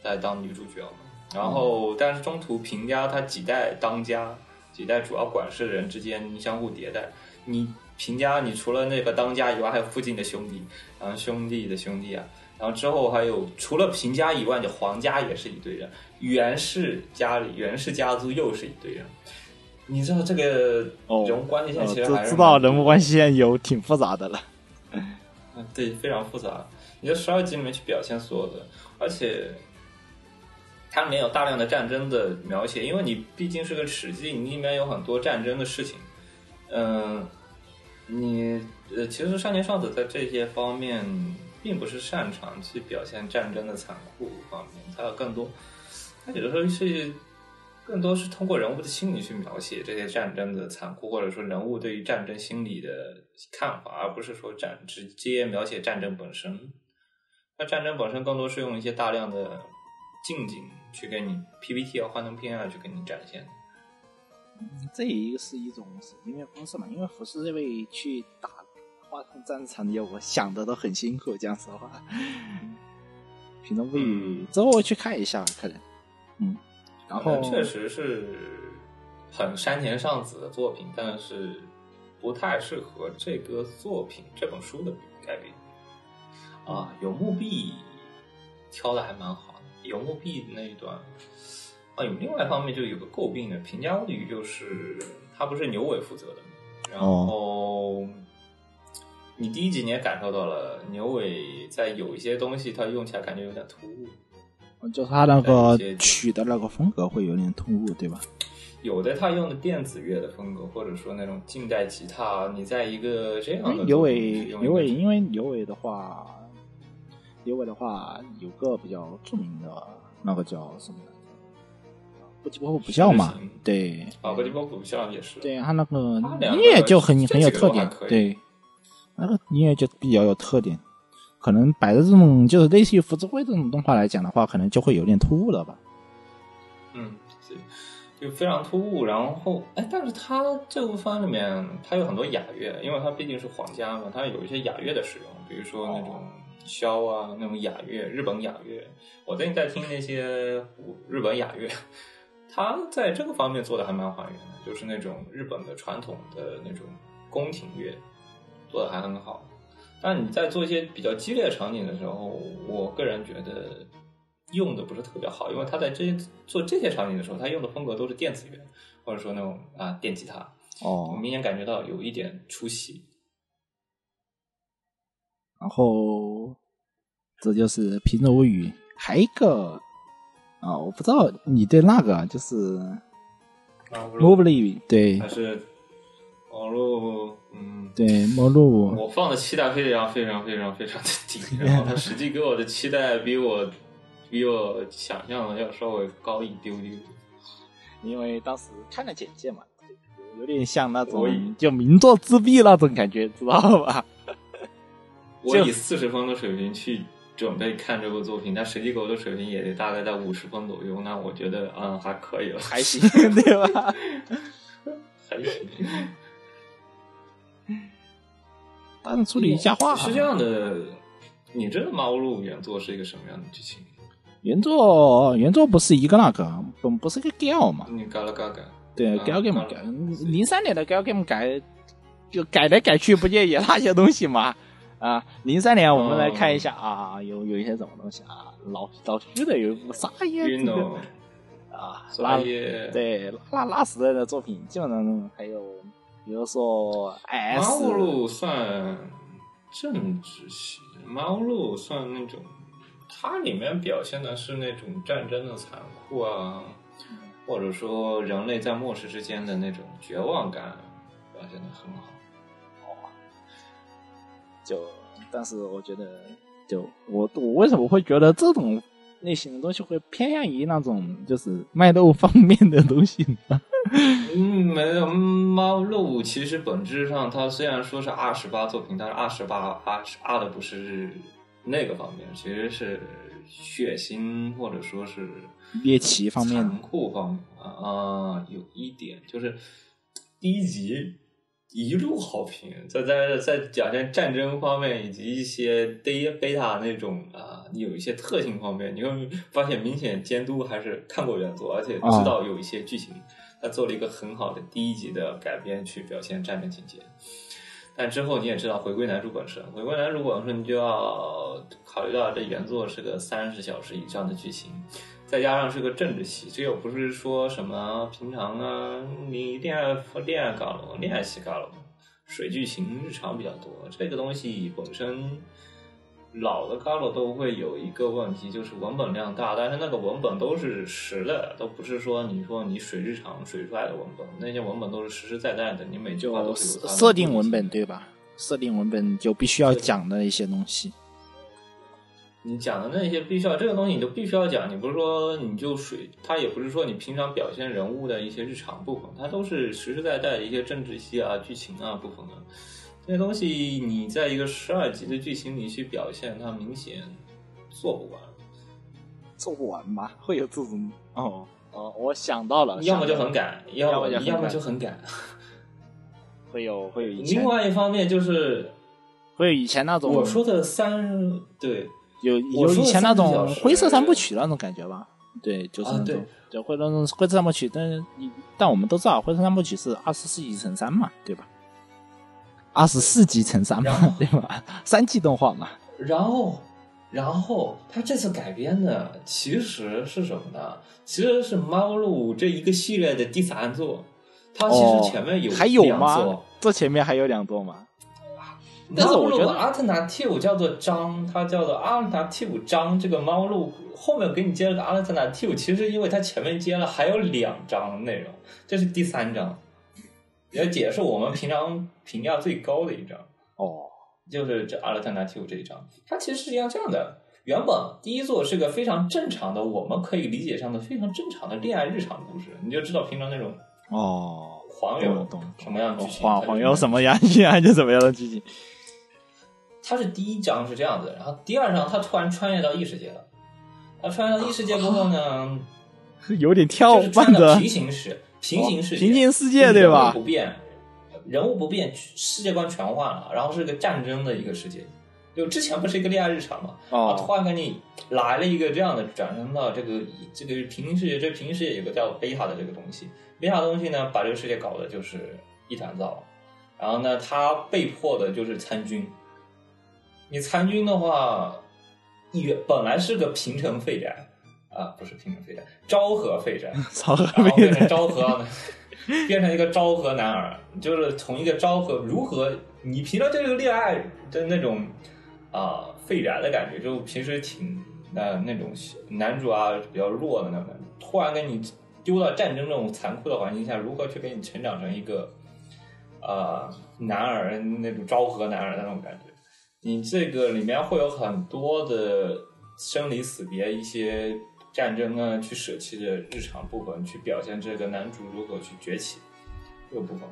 在当女主角嘛。然后，但是中途平家他几代当家，几代主要管事的人之间相互迭代。你平家，你除了那个当家以外，还有附近的兄弟，然后兄弟的兄弟啊，然后之后还有除了平家以外，你皇家也是一堆人，袁氏家里袁氏家族又是一堆人。你知道这个哦人物关系线其实还是知道人物关系线有挺复杂的了。嗯，对，非常复杂。你在十二集里面去表现所有的，而且它里面有大量的战争的描写，因为你毕竟是个史记，你里面有很多战争的事情。嗯，你呃，其实山田尚子在这些方面并不是擅长去表现战争的残酷方面，他更多，他有的时候是更多是通过人物的心理去描写这些战争的残酷，或者说人物对于战争心理的看法，而不是说展直接描写战争本身。那战争本身更多是用一些大量的近景去给你 PPT 啊、幻灯片啊去给你展现。这也是一种是音乐方式嘛，因为服饰这位去打花筒战场的业务，想的都很辛苦，讲实话。平常不语之后去看一下，可能，嗯，然后确实是很山田尚子的作品，但是不太适合这个作品这本书的改编。啊，有墓壁挑的还蛮好的，有墓壁那一段。啊，有另外一方面就有个诟病的，平价物语就是他不是牛尾负责的嘛，然后、你第一集你也感受到了牛尾在有一些东西他用起来感觉有点突兀，就他那个曲的那个风格会有点突兀，对吧？有的他用的电子乐的风格，或者说那种近代吉他，你在一个这样的牛尾牛尾，因为牛尾的话，牛尾的话有个比较著名的那个叫什么来着？不吉波普校嘛是是，对，啊，不吉波普像也是，对他那个音乐就很很有特点对，那个音乐就比较有特点。可能摆的这种就是类似于福之会这种动画来讲的话，可能就会有点突兀了吧？嗯，是就非常突兀。然后，哎，但是它这部番里面它有很多雅乐，因为它毕竟是皇家嘛，它有一些雅乐的使用，比如说那种箫啊，那种雅乐，日本雅乐。我最近在听那些日本雅乐，他在这个方面做的还蛮还原的，就是那种日本的传统的那种宫廷乐，做的还很好。但你在做一些比较激烈场景的时候，我个人觉得用的不是特别好，因为他在这些做这些场景的时候，他用的风格都是电子乐，或者说那种啊电吉他，我哦，明显感觉到有一点出戏。然后这就是《平日物语》，还一个啊，我不知道你对那个就是啊，Movely 对还是网络，嗯，对末路我放的期待非常非常非常非常的低，然后他实际给我的期待比我比我想象的要稍微高一丢丢。因为当时看了简介嘛，有点像那种就名作自闭那种感觉，知道吧？我以四十分的水平去准备看这部作品，但实际给我的水平也得大概在五十分左右，那我觉得嗯还可以了，还行，<laughs> 对吧？<laughs> 还行。<laughs> 但是处理一下话，是这样的，你知道《猫路》原作是一个什么样的剧情？原作原作不是一个那个，不不是个 gal 嘛？你改了改改，对 game 改，零三年的 gal game 改，就改来改去，不就也那些东西嘛？啊，零三年我们来看一下啊，有有一些什么东西啊？老老虚的有一部啥耶？运动、啊，作那业，对拉拉时代的作品，基本上还有比如说猫 S 路算政治系，猫路算那种，它里面表现的是那种战争的残酷啊，或者说人类在末世之间的那种绝望感，表现的很好。就，但是我觉得，就我我为什么会觉得这种类型的东西会偏向于那种就是卖肉方面的东西呢？<laughs> 嗯，没有猫肉，其实本质上它虽然说是二十八作品，但是二十八二十二的不是那个方面，其实是血腥或者说是猎奇方面残酷方面啊、啊有一点就是第一集一路好评，在在在讲现战争方面以及一些贝贝塔那种啊，有一些特性方面，你会发现明显监督还是看过原作，而且知道有一些剧情，他做了一个很好的第一集的改编去表现战争情节。但之后你也知道，回归男主本身，回归男主本身，你就要考虑到这原作是个三十小时以上的剧情，再加上是个政治系，这又不是说什么平常啊，你恋爱恋爱搞了，恋爱戏搞了，水剧情日常比较多，这个东西本身。老的 Galo 都会有一个问题，就是文本量大，但是那个文本都是实的，都不是说你说你水日常水出来的文本，那些文本都是实实在在的，你每句话都是有的设定文本对吧？设定文本就必须要讲的一些东西。你讲的那些必须要这个东西，你就必须要讲。你不是说你就水，它也不是说你平常表现人物的一些日常部分，它都是实实在在的一些政治戏啊、剧情啊部分的。这些东西你在一个十二集的剧情里去表现，它明显做不完。做不完吧？会有这种哦哦，我想到了，要么就很赶，要么要么就很赶。会有会有另外一方面就是会有以前那种我说的三对有有以前那种灰色三部曲那种感觉吧？对，就是那种就会那种灰色三部曲，但但我们都知道灰色三部曲是二十四集乘三嘛，对吧？二十四集乘三嘛，对吧？三季动画嘛，然后，然后他这次改编的其实是什么呢？其实是《猫路》这一个系列的第三作。它其哦实前面有还有两吗作？这前面还有两座吗？但是我觉得 alternative 叫做章，它叫做 alternative 章。这个猫路后面给你接了个 alternative，其实因为它前面接了还有两章内容，这是第三章，也解释我们平常评价最高的一章。哦，就是这 alternative 这一章，它其实是一样这样的。原本第一座是个非常正常的，我们可以理解上的非常正常的恋爱日常故事，你就知道平常那种哦，黄油什么样的剧情。黄黄油？什么样，现在就什么样的剧情？它是第一章是这样子，然后第二章他突然穿越到异世界了。他穿越到异世界过后呢，<laughs> 有点跳就是穿慢的到平行世平行世界、哦平行世界对吧人物不变，人物不变，世界观全换了，然后是个战争的一个世界。就之前不是一个恋爱日常嘛，啊，哦突然给你来了一个这样的，转生到这个这个平行世界，这平行世界有个叫贝塔的这个东西，贝塔的东西呢，把这个世界搞得就是一团糟，然后呢，他被迫的就是参军。你参军的话，原本来是个平城废宅啊，不是平城废宅，昭和废宅，<laughs> 超然后变成昭和呢，变成一个昭和男儿，就是从一个昭和如何，你平常对这个恋爱的那种啊、废宅的感觉，就平时挺呃那种男主啊比较弱的那种突然给你丢到战争这种残酷的环境下，如何去给你成长成一个呃男儿那种昭和男儿的那种感觉？你这个里面会有很多的生离死别，一些战争啊，去舍弃的日常部分，去表现这个男主如何去崛起。这个部分。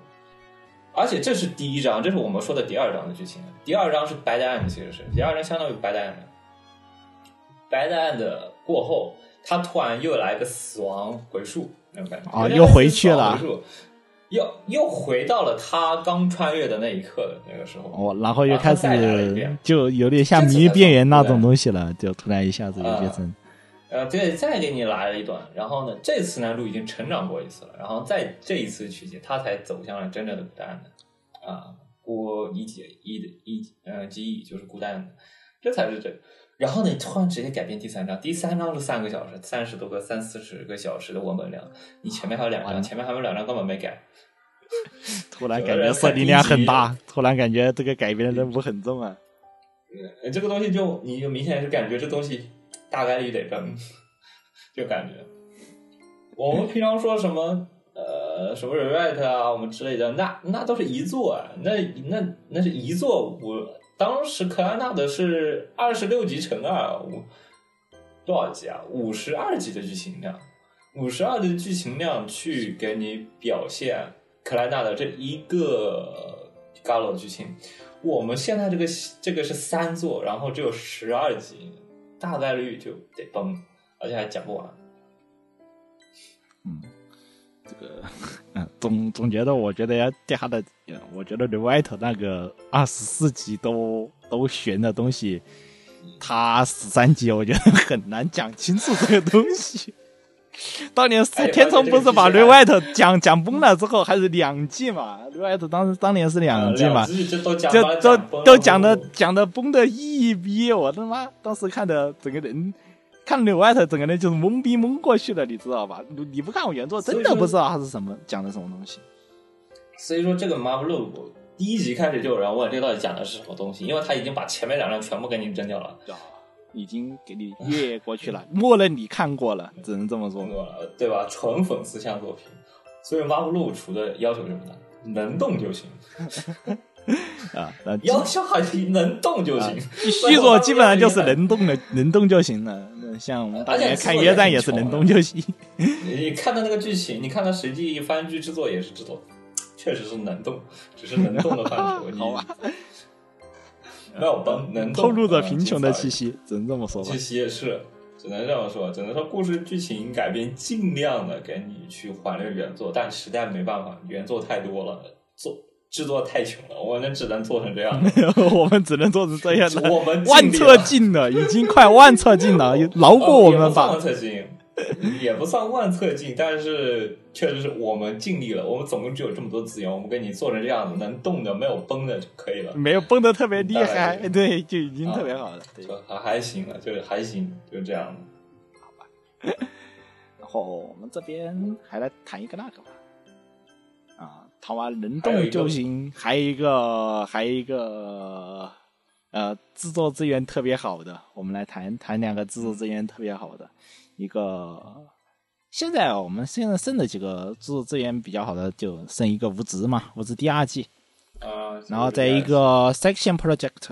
而且这是第一章，这是我们说的第二章的剧情。第二章是 Bad End，其实是第二章相当于 Bad End。Bad End 过后，他突然又来个死亡回溯那种感觉啊又回去了回溯又又回到了他刚穿越的那一刻的那个时候。哦，然后又开始就有点像迷边缘那种东西了，就突然一下子就变成呃，对，再给你来了一段，然后呢，这次男主已经成长过一次了，然后在这一次取景，他才走向了真正的孤单的啊，孤一己一的一呃记忆就是孤单的，这才是这。然后呢，突然直接改变第三章，第三章是三个小时，三十多个三四十个小时的文本量，你前面还有两章，前面还有两章根本没改，<laughs> 突然感觉设定量很大，突然感觉这个改编的任务很重啊。呃这个东西就你就明显是感觉这东西大概率得扔，就感觉我们平常说什么呃什么 rewrite 啊，我们之类的，那那都是一座啊，那那那是一座，我当时克拉纳的是二十六级乘二，我多少级啊？五十二级的剧情量，五十二的剧情量去给你表现克莱纳的这一个 Galo 的剧情。我们现在这个这个是三座，然后只有十二集，大概率就得崩，而且还讲不完。嗯这个，<laughs> 嗯，总总觉得，我觉得要掉下的，我觉得 r e w i t 那个二十四集都都悬的东西，他十三集，我觉得很难讲清楚这个东西。<laughs> 当年天冲不是把 r e w i t 讲讲崩了之后，还是两季嘛 r e w i t 当时当年是两季嘛，就都都讲的讲的崩的一逼，我他妈当时看的整个人看柳外头整个人就是懵逼懵过去了，你知道吧？你你不看我原作，真的不知道他是什么讲的什么东西。所以说这个 Marvel 第一集开始就有人问这到底讲的是什么东西，因为他已经把前面两章全部给你扔掉了，已经给你越过去了，<laughs> 默认你看过了，只能这么说。呃对吧？纯粉丝向作品，所以 Marvel Loop 除的要求是什么呢？能动就行，<laughs> 啊，那 <laughs> 要求还是能动就行。续作基本上就是能动的，能动就行了。那像我们大家看约战也是能动就行。你看到那个剧情，你看到实际番剧制作也是制作，确实是能动，只是能动的范畴。你好吧，没有崩，能透露着贫穷的气息。只能这么说吧气。息也是，只能这么说，只能说故事剧情改编尽量的给你去还原原作，但实在没办法，原作太多了，做制作太穷了，我们只能做成这样。<laughs> 我们只能做成这样了，<laughs> 我们万策尽了，已经快万策尽了，<laughs> 饶过我们吧万。策进，<laughs> 也不算万策尽，但是确实是我们尽力了。我们总共只有这么多资源，我们给你做成这样子，能动的没有崩的就可以了，没有崩的特别厉害，对，就已经特别好了。对，就还还行了，就是还行，就这样。<laughs> 然后我们这边还来谈一个那个吧，啊，谈完能动就行，还有一个，还有一个，呃，制作资源特别好的，我们来谈谈两个制作资源特别好的，一个。现在啊我们现在剩的几个制作资源比较好的，就剩一个无职嘛，无职第二季，啊，然后再一个 Section Project，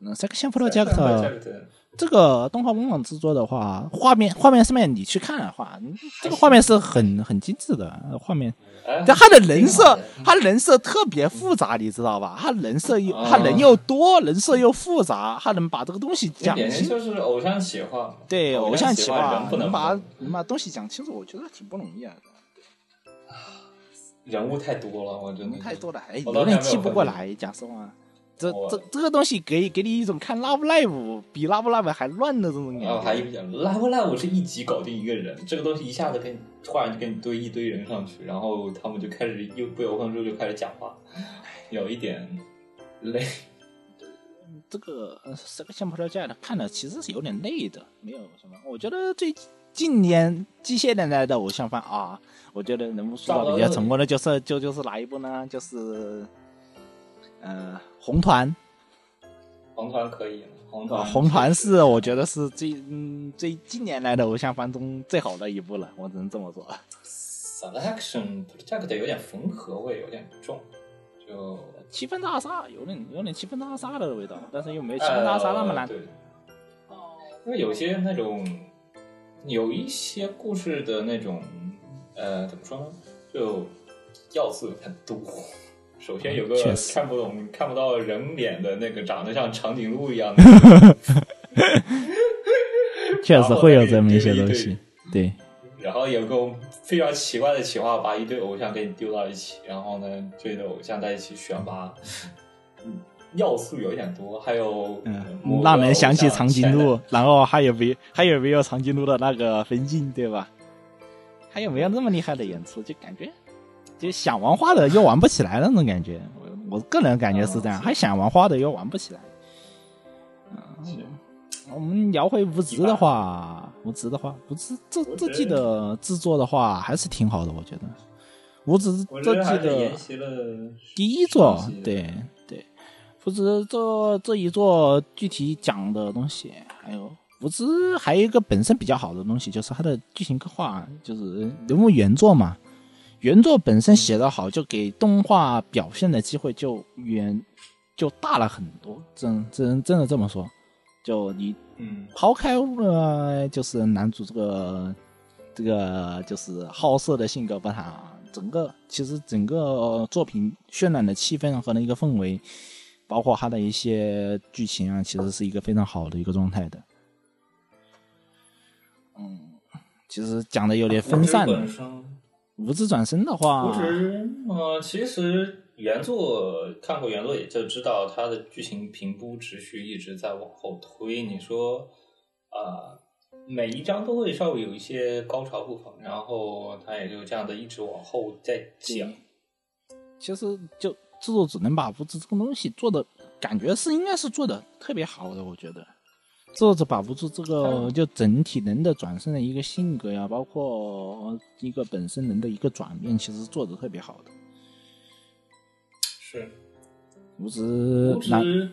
嗯，Section Project Project 这个动画工厂制作的话，画面画面上面你去看的话，嗯这个画面是很 <laughs> 很精致的画面。哎但他的人设他人设特别复杂，你知道吧？他人设又哦他人又多，人设又复杂，他能把这个东西讲清。就是偶像企划，对，偶像企划不能能把崩能把东西讲清楚，我觉得挺不容易啊。人物太多了，我真的人太多了，哎，有点记不过来。讲实话，这这这个东西给给你一种看 Love Live 比 Love Live 还乱的这种感然后还一点。Love Live 是一集搞定一个人，这个东西一下子给你突然就给你堆一堆人上去，然后他们就开始又不由分说就开始讲话，<laughs> 有一点累。这个呃这个项目 project 看了其实是有点累的，没有什么。我觉得最近年机械年代的偶像番啊，我觉得人物塑造比较成功的就是就就是哪一部呢？就是呃红团，红团可以，红呃团红团是我觉得是最嗯最近年来的偶像番中最好的一部了，我只能这么说。Selection Project 有点缝合味，有点重，就七分大杀有点有点七分大杀的味道，但是又没有七分大杀那么难。呃对，因为有些那种有一些故事的那种呃怎么说呢，就要素有点多。首先有个看不懂、看不到人脸的那个长得像长颈鹿一样的，<laughs> 确实会有这么一些东西。对，然后有个非常奇怪的企划，把一堆偶像给你丢到一起，然后呢，这堆偶像在一起选拔，嗯，要素有点多，还有嗯某，个让人想起长颈鹿，然后还有没还有没有长颈鹿的那个分镜，对吧？还有没有那么厉害的演出？就感觉就想玩花的又玩不起来那种感觉。我我个人感觉是这样，还想玩花的又玩不起来。嗯我们聊回无职的话，无职的话，无职这这季的制作的话还是挺好的，我觉得。无职这季的第一座上季，的对对，不知这这一座具体讲的东西，还有无知还有一个本身比较好的东西，就是它的剧情刻画，就是人物原作嘛，原作本身写得好，就给动画表现的机会就远就大了很多，真真真的这么说，就你嗯。抛开了就是男主这个这个就是好色的性格不谈啊，整个其实整个作品渲染的气氛和那个氛围，包括他的一些剧情啊，其实是一个非常好的一个状态的。嗯，其实讲的有点分散。了无字转。身的话无，职，呃，其实原作看过原作也就知道，它的剧情平铺直叙，一直在往后推。你说，呃，每一章都会稍微有一些高潮部分，然后它也就这样的一直往后再讲。其实就制作只能把无职这个东西做的感觉是应该是做的特别好的，我觉得。制作者把不住这个就整体人的转身的一个性格呀，包括一个本身人的一个转变，其实做的特别好的。是，无职无男职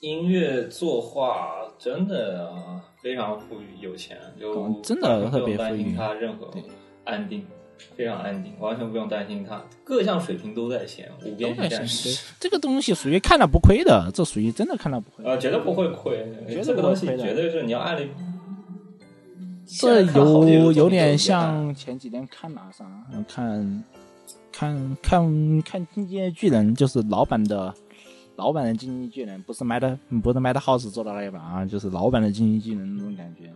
音乐作画真的啊非常富裕有钱，就嗯真的特别富裕他任何对。安定，非常安静，完全不用担心他各项水平都在线，五都边在线，形战士。这个东西属于看了不亏的，这属于真的看了不亏。呃，绝对不会亏，绝对这个东西不会亏的绝对是你要按理。这有有点像前几天看哪啥，看看看看《进击的巨人》，就是老版的老版的《进击巨人》，不是 Mad 不是 Madhouse 做的那一版啊，就是老版的《进击巨人》那种感觉，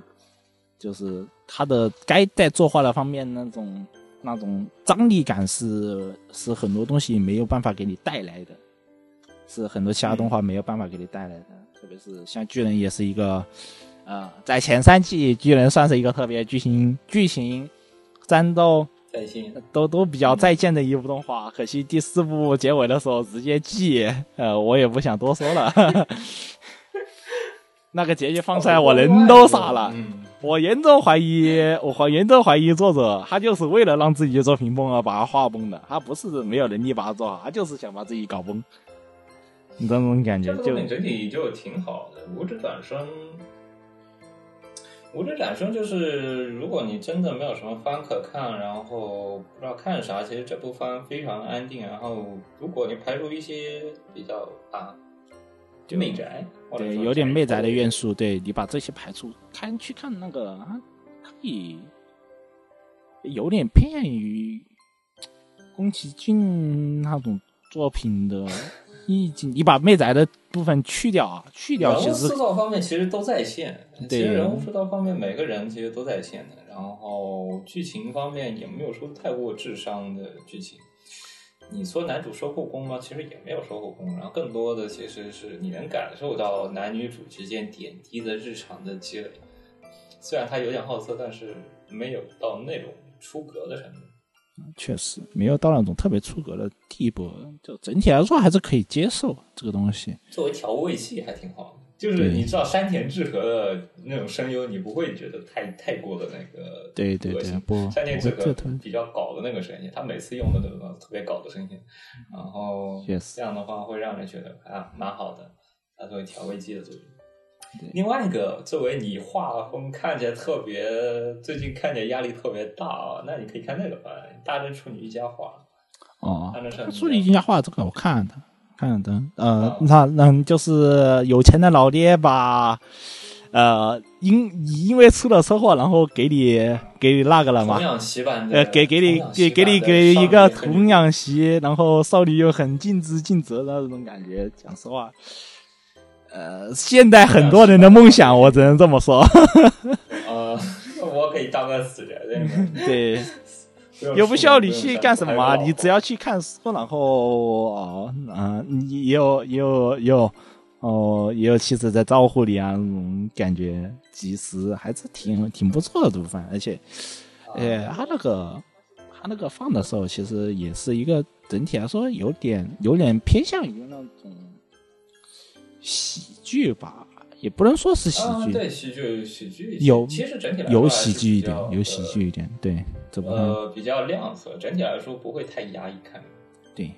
就是他的该在作画的方面那种那种张力感是是很多东西没有办法给你带来的，是很多其他动画没有办法给你带来的，特别是像巨人也是一个。呃，在前三季，巨人算是一个特别剧情、剧情、战斗在线，都都比较在线的一部动画。可惜第四部结尾的时候直接记，呃，我也不想多说了。<laughs> 那个结局放出来，我人都傻了。嗯，我严重怀疑，我怀严重怀疑作者他就是为了让自己的作品崩而把它画崩的，他不是没有能力把它做好，他就是想把自己搞崩。你这种感觉就整体就挺好的。无职转生，无职转生就是，如果你真的没有什么番可看，然后不知道看啥，其实这部番非常安定。然后，如果你排除一些比较啊媚宅，或者对，有点媚宅的元素，对你把这些排除，看去看那个，啊可以有点偏于宫崎骏那种作品的意境。你把媚宅的部分去掉啊，去掉其实人物塑造方面其实都在线，对其实人物塑造方面每个人其实都在线的，然后剧情方面也没有说太过智商的剧情。你说男主收后宫吗？其实也没有收后宫，然后更多的其实是你能感受到男女主之间点滴的日常的积累。虽然他有点好色，但是没有到那种出格的程度。确实没有到那种特别出格的地步，就整体来说还是可以接受这个东西。作为调味剂还挺好的，就是你知道山田智和的那种声优，你不会觉得太太过的那个对对对不山田智和比较搞的那个声音，他每次用的都是特别搞的声音，然后这样的话会让人觉得啊蛮好的，它作为调味剂的作用。另外一个，作为你画风看起来特别，最近看起来压力特别大啊，那你可以看那个吧《大正处女一家画》。哦。按照上，处女一家画这个我看了的，看了的，呃啊，那那就是有钱的老爹把呃，因你因为出了车祸，然后给你给你那个了嘛呃，给给你给给你给一个童养媳，然后少女又很尽职尽责的那种感觉。讲实话，呃，现代很多人的梦想，我只能这么说。<laughs> 呃，<laughs> 我可以当个死人，对又不需要你去干什么啊，你只要去看书，然后哦，啊，你也有也有也有哦，也有妻子在照顾你啊，那种感觉，其实还是挺挺不错的毒贩，而且，呃，他那个他那个放的时候，其实也是一个整体来说有点有点偏向于那种喜剧吧，也不能说是喜啊，剧，对，喜剧喜剧有其实整体来说有喜剧一，点有喜剧一点，对，怎么、呃，比较亮色，整体来说不会太压抑看。对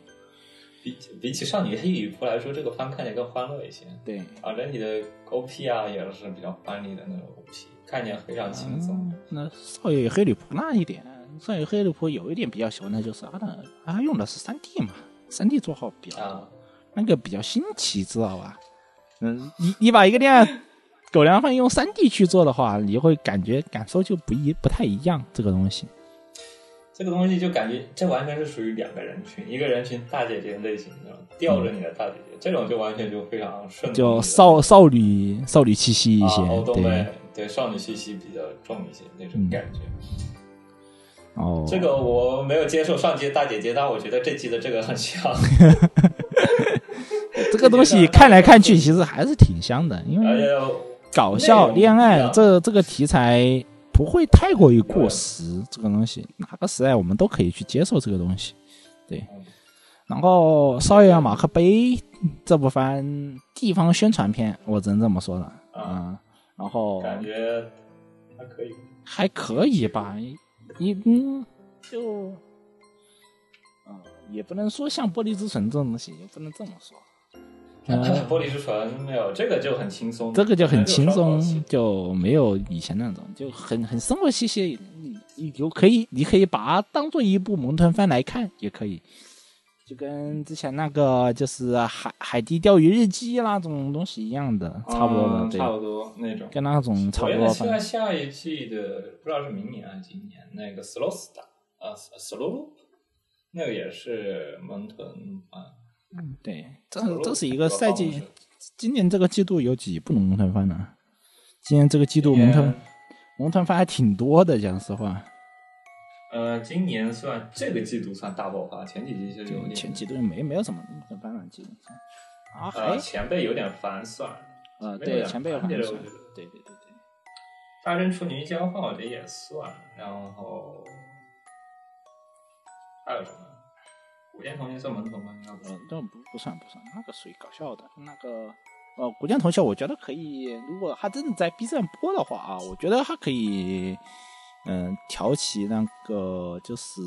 比比起《少女黑女仆》来说，这个番看起来更欢乐一些。对。啊，整体的 OP 啊也是比较欢丽的那种 OP，看起来非常轻松。嗯那少爷黑女仆那一点，少爷黑女仆有一点比较喜欢的就是他的，他用的是三 D 嘛，三 D 做好比较、啊，那个比较新奇，知道吧？嗯，你你把一个店狗粮饭用三 D 去做的话，你会感觉感受就不一不太一样，这个东西。这个东西就感觉这完全是属于两个人群，一个人群大姐姐类型的，吊着你的大姐姐，这种就完全就非常顺从就少少女少女气息一些，对，对少女气息比较重一些那种感觉。哦，这个我没有接受上季的大姐姐，但我觉得这季的这个很像，<laughs> 这个东西看来看去其实还是挺香的，因为搞笑恋爱这这个题材不会太过于过时，这个东西哪个时代我们都可以去接受这个东西，对。然后《少爷马克杯》这部番地方宣传片，我只能这么说了，嗯，然后感觉还可以。还可以吧，一嗯就，嗯，也不能说像《玻璃之城》这种东西，也不能这么说。嗯玻璃之唇没有这个就很轻松，这个就很轻松就没有以前那种，就很很生活气息。你你就可以，你可以把它当做一部萌豚番来看，也可以。就跟之前那个就是海海底钓鱼日记那种东西一样的，差不多的，嗯差不多那种。跟那种差不多吧我原本期。待下一季的，不知道是明年还是今年，那个 Slow Star 啊，Slow Loop，那个也是萌豚番。对，这这是一个赛季。今年这个季度有几部萌豚番呢？今年这个季度萌豚萌豚番还挺多的，讲实话。呃，今年算这个季度算大爆发，前几季就有点前几度没没有什么萌豚番了，基本上。啊，还呃前辈有点烦算了。呃，前辈有对，点前辈有反应烦对对对对。大正处女交换我觉得也算，然后还有什么？古剑同学是门童吗？应该不是呃，。这不不算不算，那个属于搞笑的。那个呃，古剑同学，我觉得可以，如果他真的在 B 站播的话啊，我觉得他可以，嗯、挑起那个就是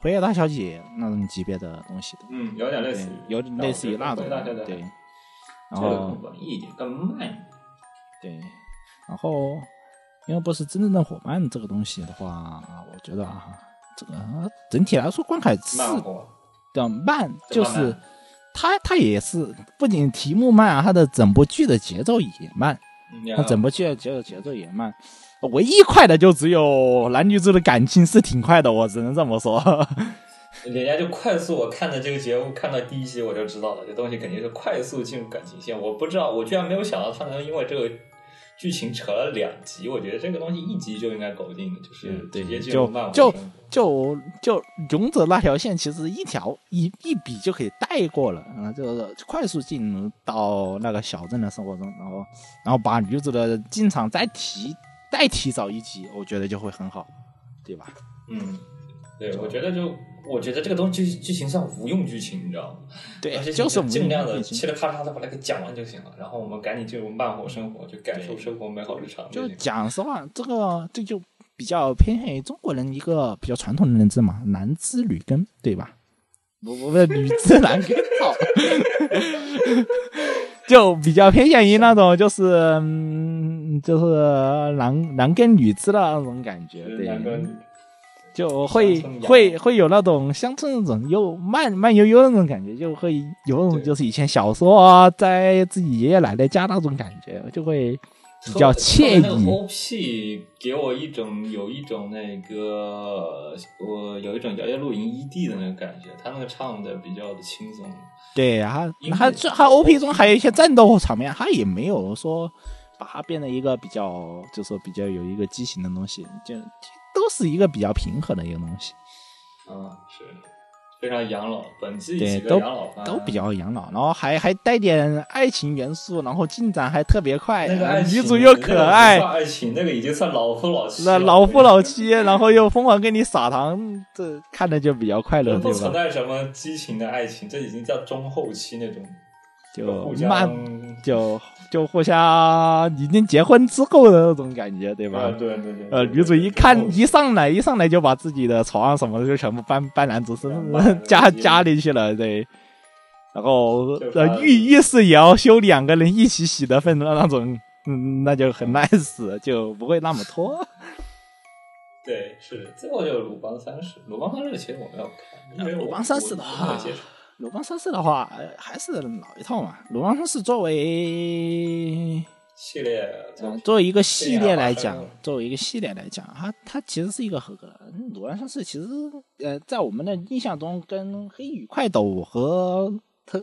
辉夜大小姐那种级别的东西的，嗯，有点类似于，，有点类似于那种对。然后文艺一点，更慢一点。对，然后因为不是真正的伙伴这个东西的话，我觉得啊，这个整体来说观感是的慢，就是它它也是不仅题目慢啊，它的整部剧的节奏也慢，嗯它整部剧的节奏节奏也慢。唯一快的就只有男女主的感情是挺快的，我只能这么说。人家就快速，我看的这个节目，看到第一集我就知道了，这东西肯定是快速进入感情线。我不知道，我居然没有想到他能因为这个剧情扯了两集。我觉得这个东西一集就应该搞定，就是直接进入就就漫画生活就就勇者那条线，其实一条一一笔就可以带过了，然后，就是快速进入到那个小镇的生活中，然后然后把女主的进场再提再提早一集，我觉得就会很好，对吧？嗯，对，我觉得就我觉得这个东西剧剧情算无用剧情，你知道吗？对而且，就是尽量的无嘁哩咔嚓的把它给讲完就行了，然后我们赶紧进入慢活生活，就感受生活美好日常就。讲实话，这个这就比较偏向于中国人一个比较传统的认知嘛，男知女耕，对吧？不不不，女知男耕，操，<laughs> 就比较偏向于那种就是嗯，就是男男耕女织的那种感觉，对，就会会会有那种乡村那种又慢慢悠悠那种感觉，就会有那种就是以前小时候啊，在自己爷爷奶奶家那种感觉，就会比较惬那个意。OP 给我一种有一种那个我有一种摇摇露营异地的那个感觉，他那个唱的比较的轻松。对，他音乐他这他 OP 中还有一些战斗场面，他也没有说把它变得一个比较，就说比较有一个激情的东西，就都是一个比较平和的一个东西。嗯，是非常养老，本季对都养老番都比较养老，然后还还带点爱情元素，然后进展还特别快，那个爱情女主又可爱爱情那个已经算老夫老妻了，那老夫老妻，然后又疯狂给你撒糖，这看着就比较快乐，不对吧？存在什么激情的爱情，这已经叫中后期那种就慢，就就互相已经结婚之后的那种感觉，对吧？啊，对对对，呃，女主一看一上来一上来就把自己的床什么的就全部搬搬男主身 <laughs> 家家里去了，对。然后呃浴浴室也要修两个人一起洗的份的那种，嗯，那就很 nice，就不会那么拖。<laughs> 对是的，最后就是鲁邦三世，鲁邦三世其实我没有看，因为我鲁邦三世的话鲁邦三世的话，呃还是老一套嘛。鲁邦三世作为系列作为一个系列来讲作为一个系列来讲，它它其实是一个合格的。嗯鲁邦三世其实呃，在我们的印象中，跟黑羽快斗和和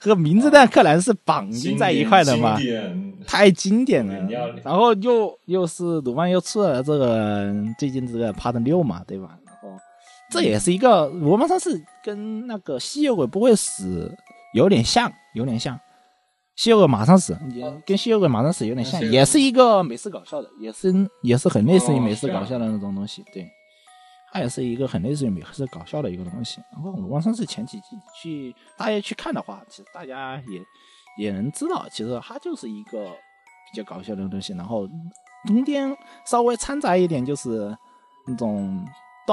和名侦探柯南是绑定在一块的嘛，太经典了。然后又又是鲁班又出了这个最近这个 Part 六嘛，对吧？然后这也是一个鲁班三世跟那个吸血鬼不会死有点像，有点像。吸血鬼马上死，也跟吸血鬼马上死有点像，也是一个美式搞笑的，也是也是很类似于哦美式搞笑的那种东西，对，它也是一个很类似于美式搞笑的一个东西。然后鲁邦三世前几季去大家去看的话，其实大家也也能知道，其实它就是一个比较搞笑的东西，然后中间稍微掺杂一点就是那种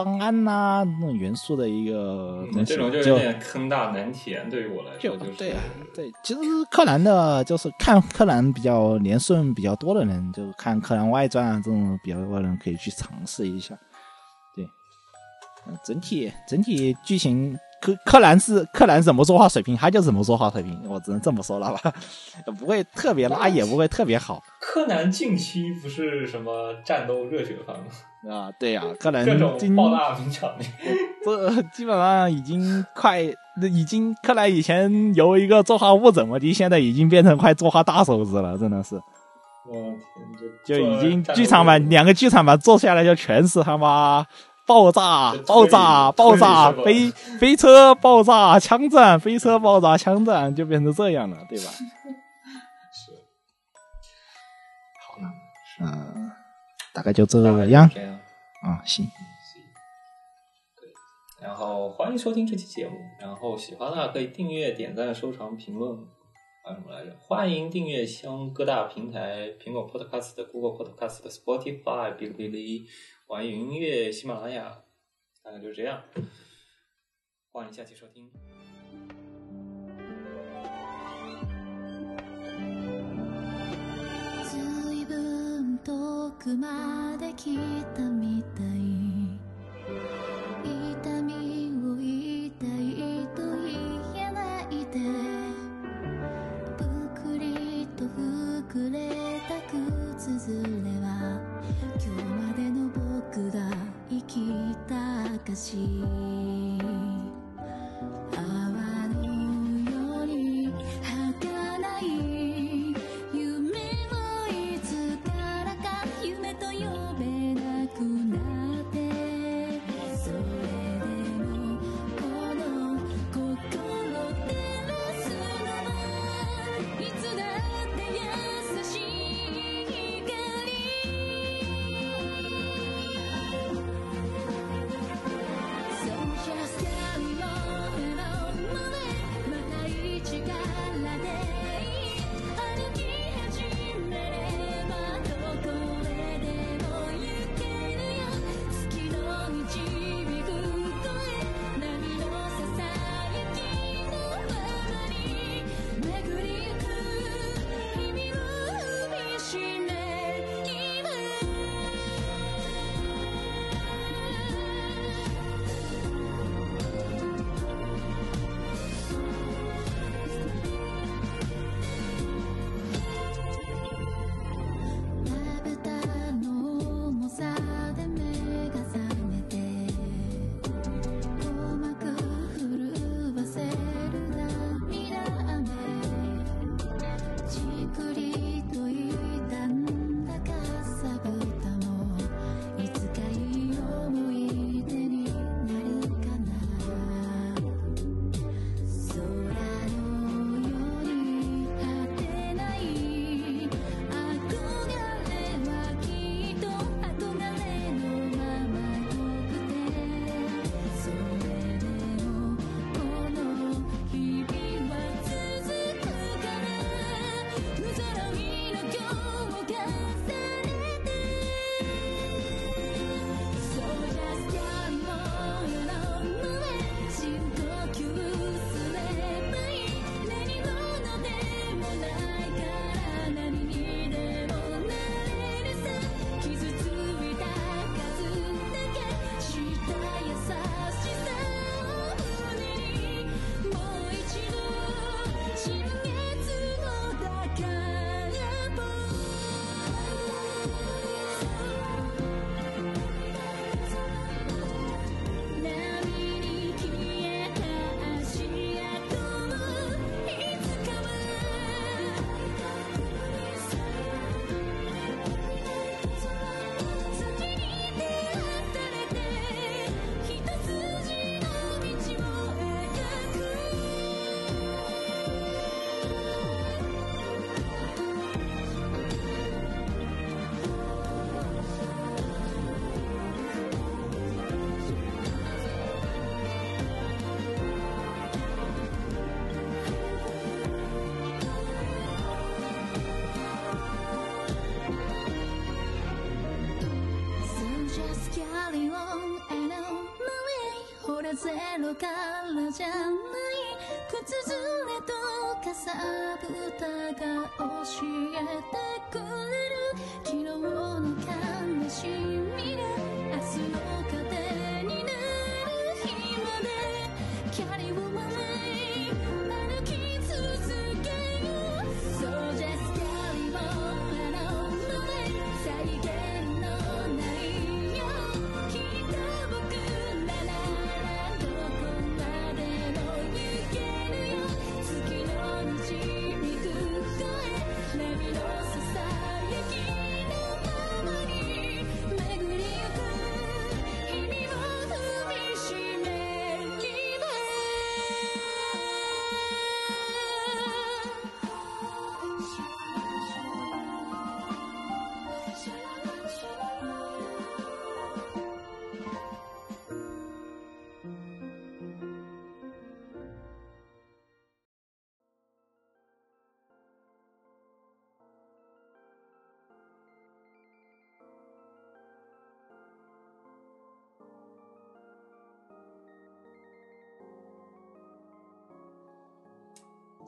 断案呐、那种元素的一个东西，嗯这种就就有点坑大难填，对于我来说就是对啊，对，其实柯南的，就是看柯南比较连顺比较多的人，就看柯南外传啊这种比较多的人可以去尝试一下。对，嗯，整体整体剧情，柯柯南是柯南怎么说话水平，他就怎么说话水平，我只能这么说了吧，不会特别拉，也不会特别好柯南近期不是什么战斗热血番吗？啊。对呀、柯南各种爆大名场面，这基本上已经快，已经柯南以前由一个作画不怎么地，现在已经变成快作画大手子了，真的是。我天，就就已经剧场版两个剧场版做下来，就全是他妈爆炸爆炸、爆炸、飞飞车爆炸、枪战、飞车爆炸、枪战，就变成这样了，对吧？<laughs> 是好了，嗯，大概就这样这样。啊，行，对，然后欢迎收听这期节目，然后喜欢的话可以订阅、点赞、收藏、评论，还有什么来着？欢迎订阅香各大平台：苹果 Podcast、Google Podcast、Spotify、哔哩哔哩、网易云音乐、喜马拉雅，大概就这样。欢迎下期收听。ずいぶん遠くまで来たみたい た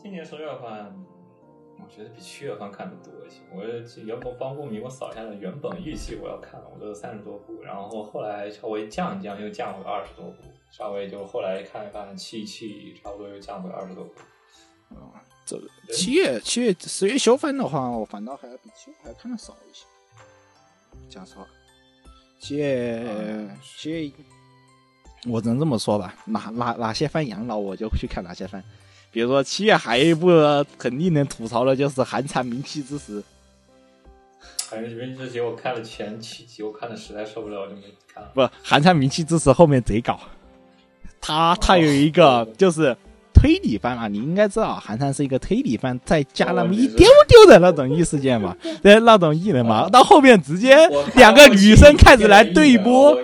今年十月份，我觉得比七月份看的多一些。我原本方不明，我扫下来原本预期我要看，我都三十多部，然后后来稍微降一降，又降回二十多部，稍微就后来看一看气一气，差不多又降回二十多部。这七月七月十月休番的话，我反倒还比七月还看的少一些。讲实话，七月七月，我只能这么说吧，哪哪哪些番养老，我就去看哪些番。比如说七月还有一部肯定能吐槽的，就是《寒蝉鸣泣之时》。反正这边这集我看了前七集，我看的实在受不了，我就没看了。不，《寒蝉鸣泣之时》后面贼搞，他他有一个就是推理番嘛，你应该知道，寒蝉是一个推理番，再加那么一丢丢的那种异世界嘛，<laughs> 对，那种异人嘛，到后面直接两个女生开始来对播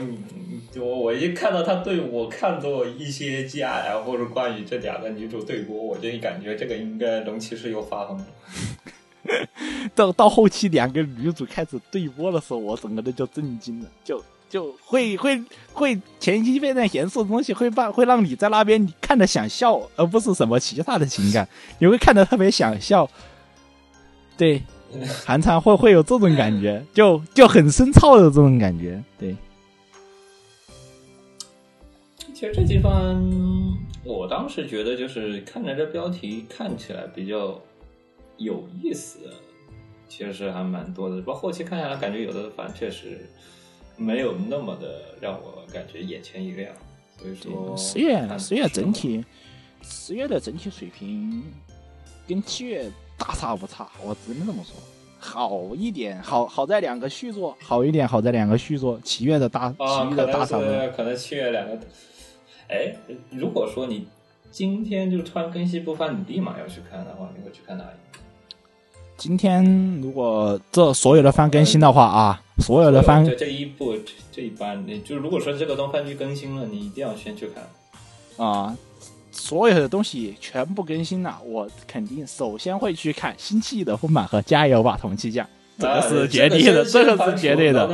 我，我一看到他对我看到一些加呀，或者关于这两个女主对播，我就感觉这个应该龙骑士又发疯了。<laughs> 到到后期两个女主开始对播的时候，我整个人就震惊了，就就会会会前期非常严肃的东西，会让会让你在那边看着想笑，而不是什么其他的情感，你会看着特别想笑。对，韩常会会有这种感觉，就就很深操的这种感觉。对，其实这地方，我当时觉得就是看着这标题看起来比较有意思，其实是还蛮多的。不过后期看下来，感觉有的反正确实没有那么的让我感觉眼前一亮。所以说，十月十月整体十月的整体水平跟七月大差不差，我只能这么说。好一点，好好在两个续作，好一点，好在两个续作。七月的大，啊，七月的大差不多。是可能七月两个。哎，如果说你今天就突然更新不翻，你立马要去看的话，你会去看哪一个？今天如果这所有的番更新的话啊，所有的番这这一部这这一般，你就如果说这个东番剧更新了，你一定要先去看。啊，所有的东西全部更新了，我肯定首先会去看《星期一的丰满》和《加油吧，同期酱》，这个是绝对的，这个是绝对的，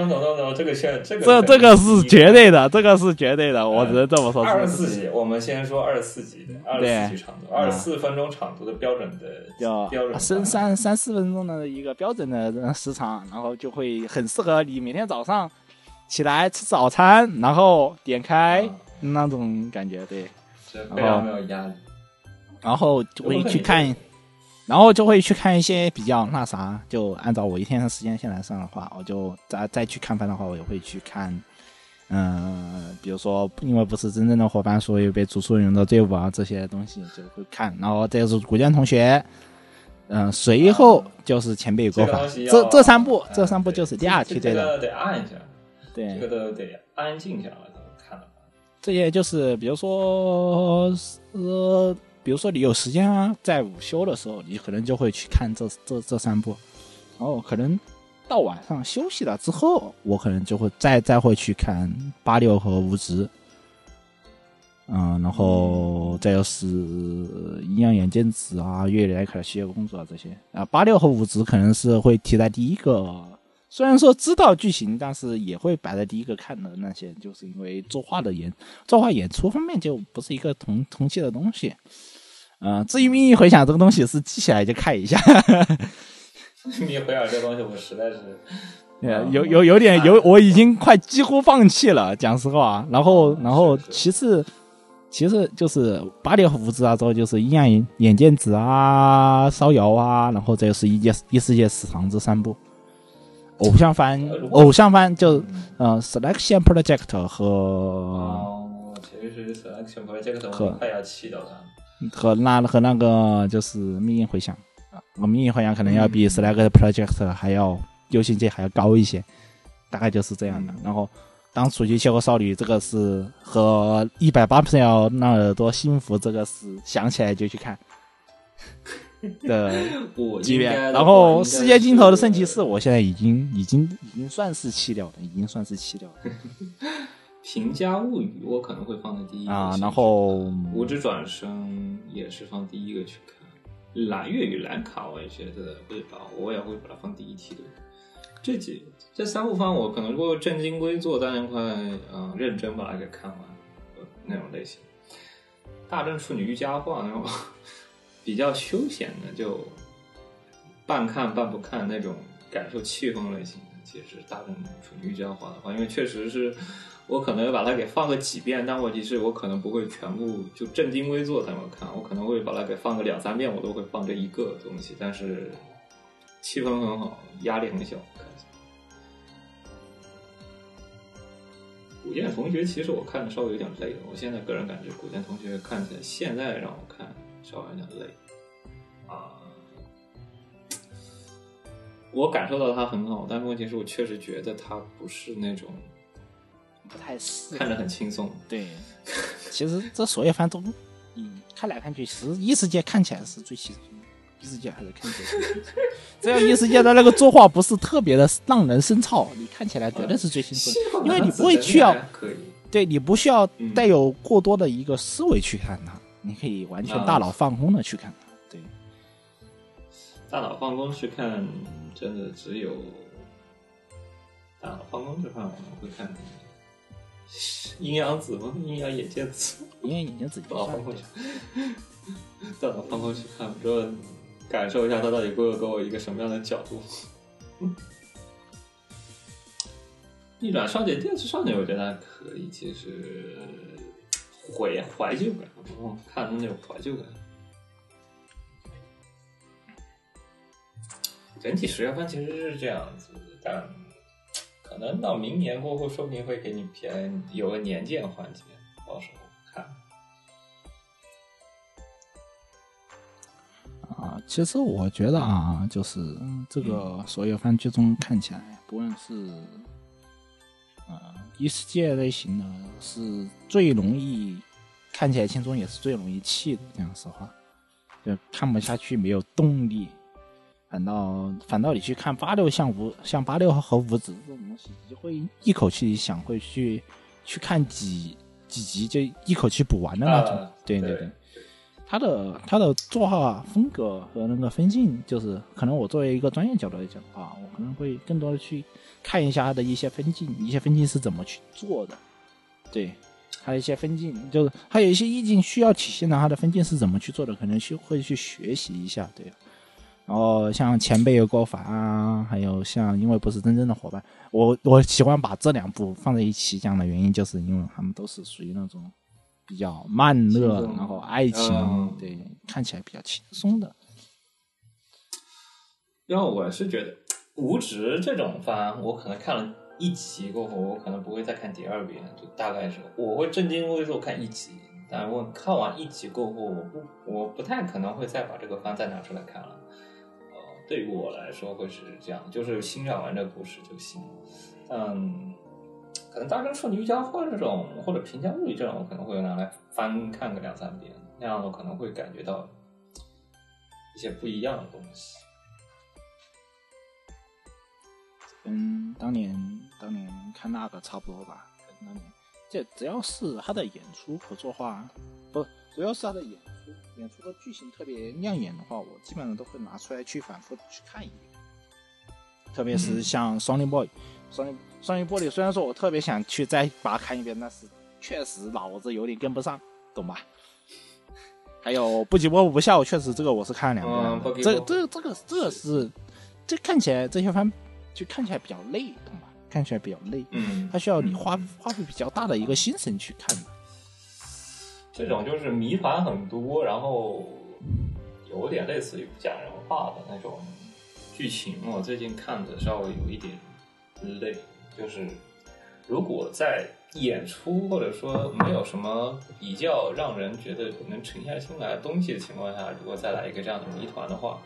这个是这个这这个是绝对的，这个是绝对的，我只能这么说。二十四集，我们先说二十四集的，二十四集长度，二十四分钟长度的标准的就标准三三三四分钟的一个标准的时长，然后就会很适合你每天早上起来吃早餐，然后点开啊那种感觉，对，是非常没有压力。然后就会去看，然后就会去看一些比较那啥，就按照我一天的时间线来算的话，我就再再去看番的话，我也会去看。嗯、比如说，因为不是真正的伙伴，所以被逐出人的队伍啊这些东西就会看。然后这是古剑同学，嗯、随后就是前辈国法这这这三部，哎这三部就是第二梯队的，这个得按一下，对这，个都得安静下来才能看的。这些就是比如说呃，比如说你有时间啊，在午休的时候，你可能就会去看这这这三部，然后可能到晚上休息了之后，我可能就会再再会去看八六和无职，嗯，然后再就是阴阳眼见子啊、月里来克的企业工作啊这些。啊，八六和五职可能是会提在第一个虽然说知道剧情，但是也会摆在第一个看的那些，就是因为作画的演作画演出方面就不是一个同同期的东西。呃，至于命运回响这个东西是记起来就看一下，<laughs> 命运回响这东西，我实在是呃 <laughs> 有有有点有，我已经快几乎放弃了，讲实话。然后然后是是其次其次就是八点胡子啊，之后就是阴阳眼眼见子啊、烧窑啊，然后这就是一届第四届史堂这三部。偶像番偶像番就呃，Selection Project 和哦，其实 selection project 和我快要气到他了。和那和那个就是命运回响。啊，我命运回响可能要比 Selection Project 还要优先级还要高一些，大概就是这样的。然后当初去切割少女这个是和一百八十要那耳朵幸福这个是想起来就去看 <laughs> 的级别然后世界尽头的圣骑士，我现在已经已经已经算是弃掉了，已经算是弃掉了 <laughs> 平家物语，我可能会放在第一个啊然后看无职转生也是放第一个去看，蓝月与蓝卡我也觉得会把我也会把它放第一梯队。这几这三部番我可能如果正襟危坐，当然会嗯认真把它给看完呃那种类型。大正处女瑜伽话那种比较休闲的，就半看半不看那种感受气氛类型的，其实大正处女瑜伽话的话，因为确实是我可能把它给放个几遍，但问题是我可能不会全部就正襟危坐在那看，我可能会把它给放个两三遍，我都会放这一个东西，但是气氛很好，压力很小，看起来。古剑同学其实我看的稍微有点累，我现在个人感觉古剑同学看起来现在让我看稍微有点累啊。我感受到他很好，但是问题是我确实觉得他不是那种不太适合看着很轻松。对，其实这所有番都，嗯，看来看去，其实异世界看起来是最轻松的，异世界还是看起来最轻松。<laughs> 只要异世界的那个作画不是特别的让人生燥，你看起来绝对是最轻松的，因为你不会需要，对你不需要嗯带有过多的一个思维去看它，你可以完全大脑放空的去看它。对，大脑放空去看，真的只有大脑放空去看，我们会看阴阳子吗？阴阳眼见子，阴阳眼镜自己大脑算放空去，<laughs> 大脑放空去看，之后感受一下他到底给我给我一个什么样的角度。逆转少女、电视少女，我觉得还可以，其实怀怀旧感，我看的那种怀旧感。整体十月份其实是这样子，但可能到明年过后，说不定会给你偏有个年鉴环节，到时候看。啊，其实我觉得啊，就是这个所有番剧中看起来，不论是呃异世界类型的，是最容易看起来轻松，也是最容易气的。讲实话，就看不下去，没有动力。反倒反倒你去看八六像五像八六和五子这种东西，你就会一口气想会去去看几几集就一口气补完的那种。啊对对对。他的他的作画风格和那个分镜，就是可能我作为一个专业角度来讲的话，我可能会更多的去看一下他的一些分镜，一些分镜是怎么去做的，对，还有一些分镜，就是还有一些意境需要体现的，他的分镜是怎么去做的，可能去会去学习一下，对。然后像前辈有高凡啊，还有像因为不是真正的伙伴，我我喜欢把这两部放在一起讲的原因，就是因为他们都是属于那种比较慢热，然后爱情，嗯对，看起来比较轻松的。因为我是觉得无职这种番，我可能看了一集过后，我可能不会再看第二遍，就大概是我会正襟危坐看一集，但我看完一集过后，我不我不太可能会再把这个番再拿出来看了。对于我来说会是这样，就是欣赏完这个故事就行。嗯，可能《大正处女瑜伽画》这种或者《平家物语》这种，我可能会拿来翻看个两三遍，那样我可能会感觉到一些不一样的东西。跟当年当年看那个差不多吧，跟当年这只要是他的演出和作画，不主要是他的演出，演出的剧情特别亮眼的话，我基本上都会拿出来去反复去看一遍。特别是像《双灵 boy》，《双灵双灵 boy》虽然说我特别想去再把它看一遍，但是确实脑子有点跟不上，懂吧？<laughs> 还有《不急不不笑》，确实这个我是看了两遍的，这这这个这个是这看起来这些番就看起来比较累，懂吧？看起来比较累，嗯它需要你花花费比较大的一个心神去看的。这种就是谜团很多，然后有点类似于讲人话的那种剧情。我最近看的稍微有一点累，就是如果在演出或者说没有什么比较让人觉得能沉下心来的东西的情况下，如果再来一个这样的谜团的话，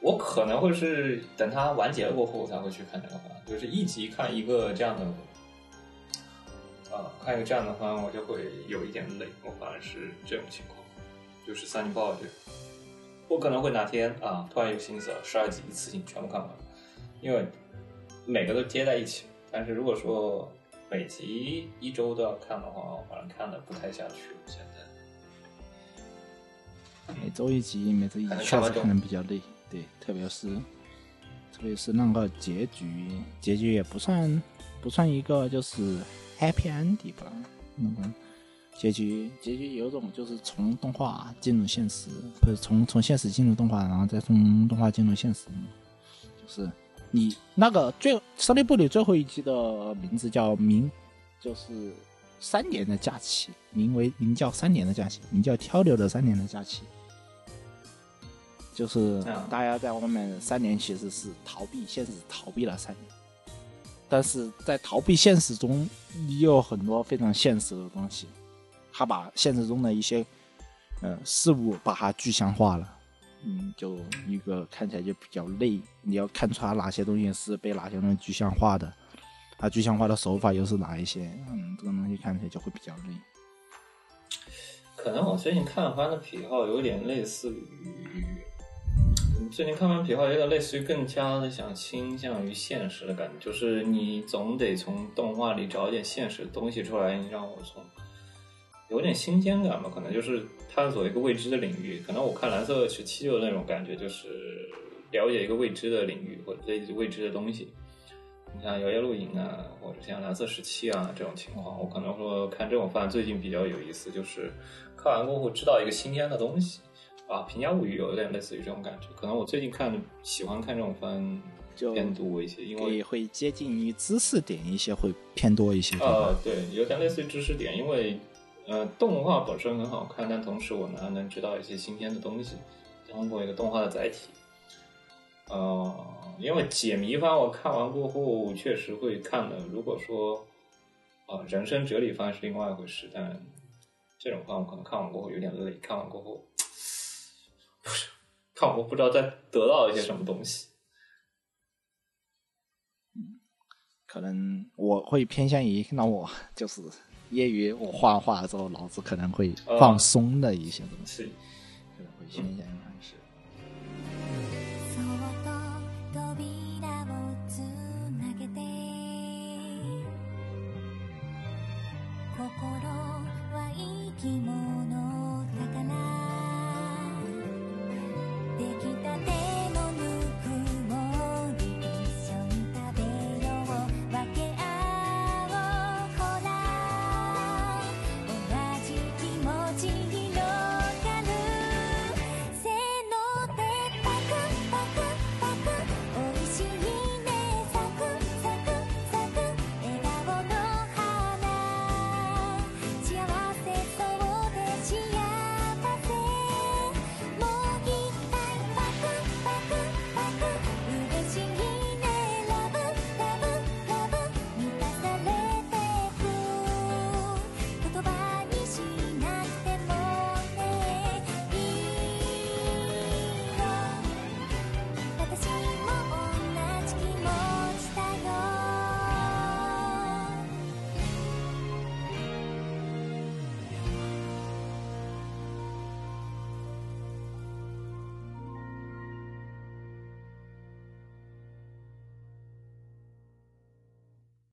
我可能会是等它完结了过后我才会去看这个番，就是一集看一个这样的。啊，看一个这样的番，我就会有一点累。我反而是这种情况，就是三年报这个，我可能会哪天啊，突然有心思了，十二集一次性全部看完，因为每个都接在一起。但是如果说每集一周都要看的话，我反正看的不太下去。现在，每周一集，每周一集确实可能比较累，对，特别是特别是那个结局，结局也不算不算一个就是 happy ending 吧，那个结局结局有种就是从动画进入现实，不是从从现实进入动画，然后再从动画进入现实，就是你那个最《少年部》里最后一集的名字叫名，就是三年的假期，名为名叫三年的假期，名叫漂流的三年的假期。就是嗯大家在外面三年其实是逃避现实，逃避了三年，但是在逃避现实中，也有很多非常现实的东西，他把现实中的一些呃事物把它具象化了，嗯，就一个看起来就比较累，你要看出来哪些东西是被哪些东西具象化的，它具象化的手法又是哪一些，嗯，这个东西看起来就会比较累。可能我最近看番的癖好有点类似于，最近看番癖好有点类似于更加的想倾向于现实的感觉，就是你总得从动画里找一点现实的东西出来，你让我从有点新鲜感吧，可能就是探索一个未知的领域。可能我看蓝色时期就那种感觉，就是了解一个未知的领域或者未知的东西。你像《摇曳露营》啊，或者像《蓝色时期》啊这种情况，我可能说看这种番最近比较有意思，就是看完过后知道一个新鲜的东西啊。《平家物语》有点类似于这种感觉，可能我最近看喜欢看这种番就偏多一些，因为也会接近于知识点一些，会偏多一些。呃，对，有点类似于知识点，因为呃，动画本身很好看，但同时我呢还能知道一些新鲜的东西，通过一个动画的载体。呃，因为解谜番我看完过后确实会看的。如果说啊、呃人生哲理番是另外一回事，但这种番我可能看完过后有点累，看完过后不是看完过后不知道再得到一些什么东西。可能我会偏向于让我就是业余我画完画之后，脑子可能会放松的一些东西，是，可能会偏向于方式。そっと扉をつなげて心は息も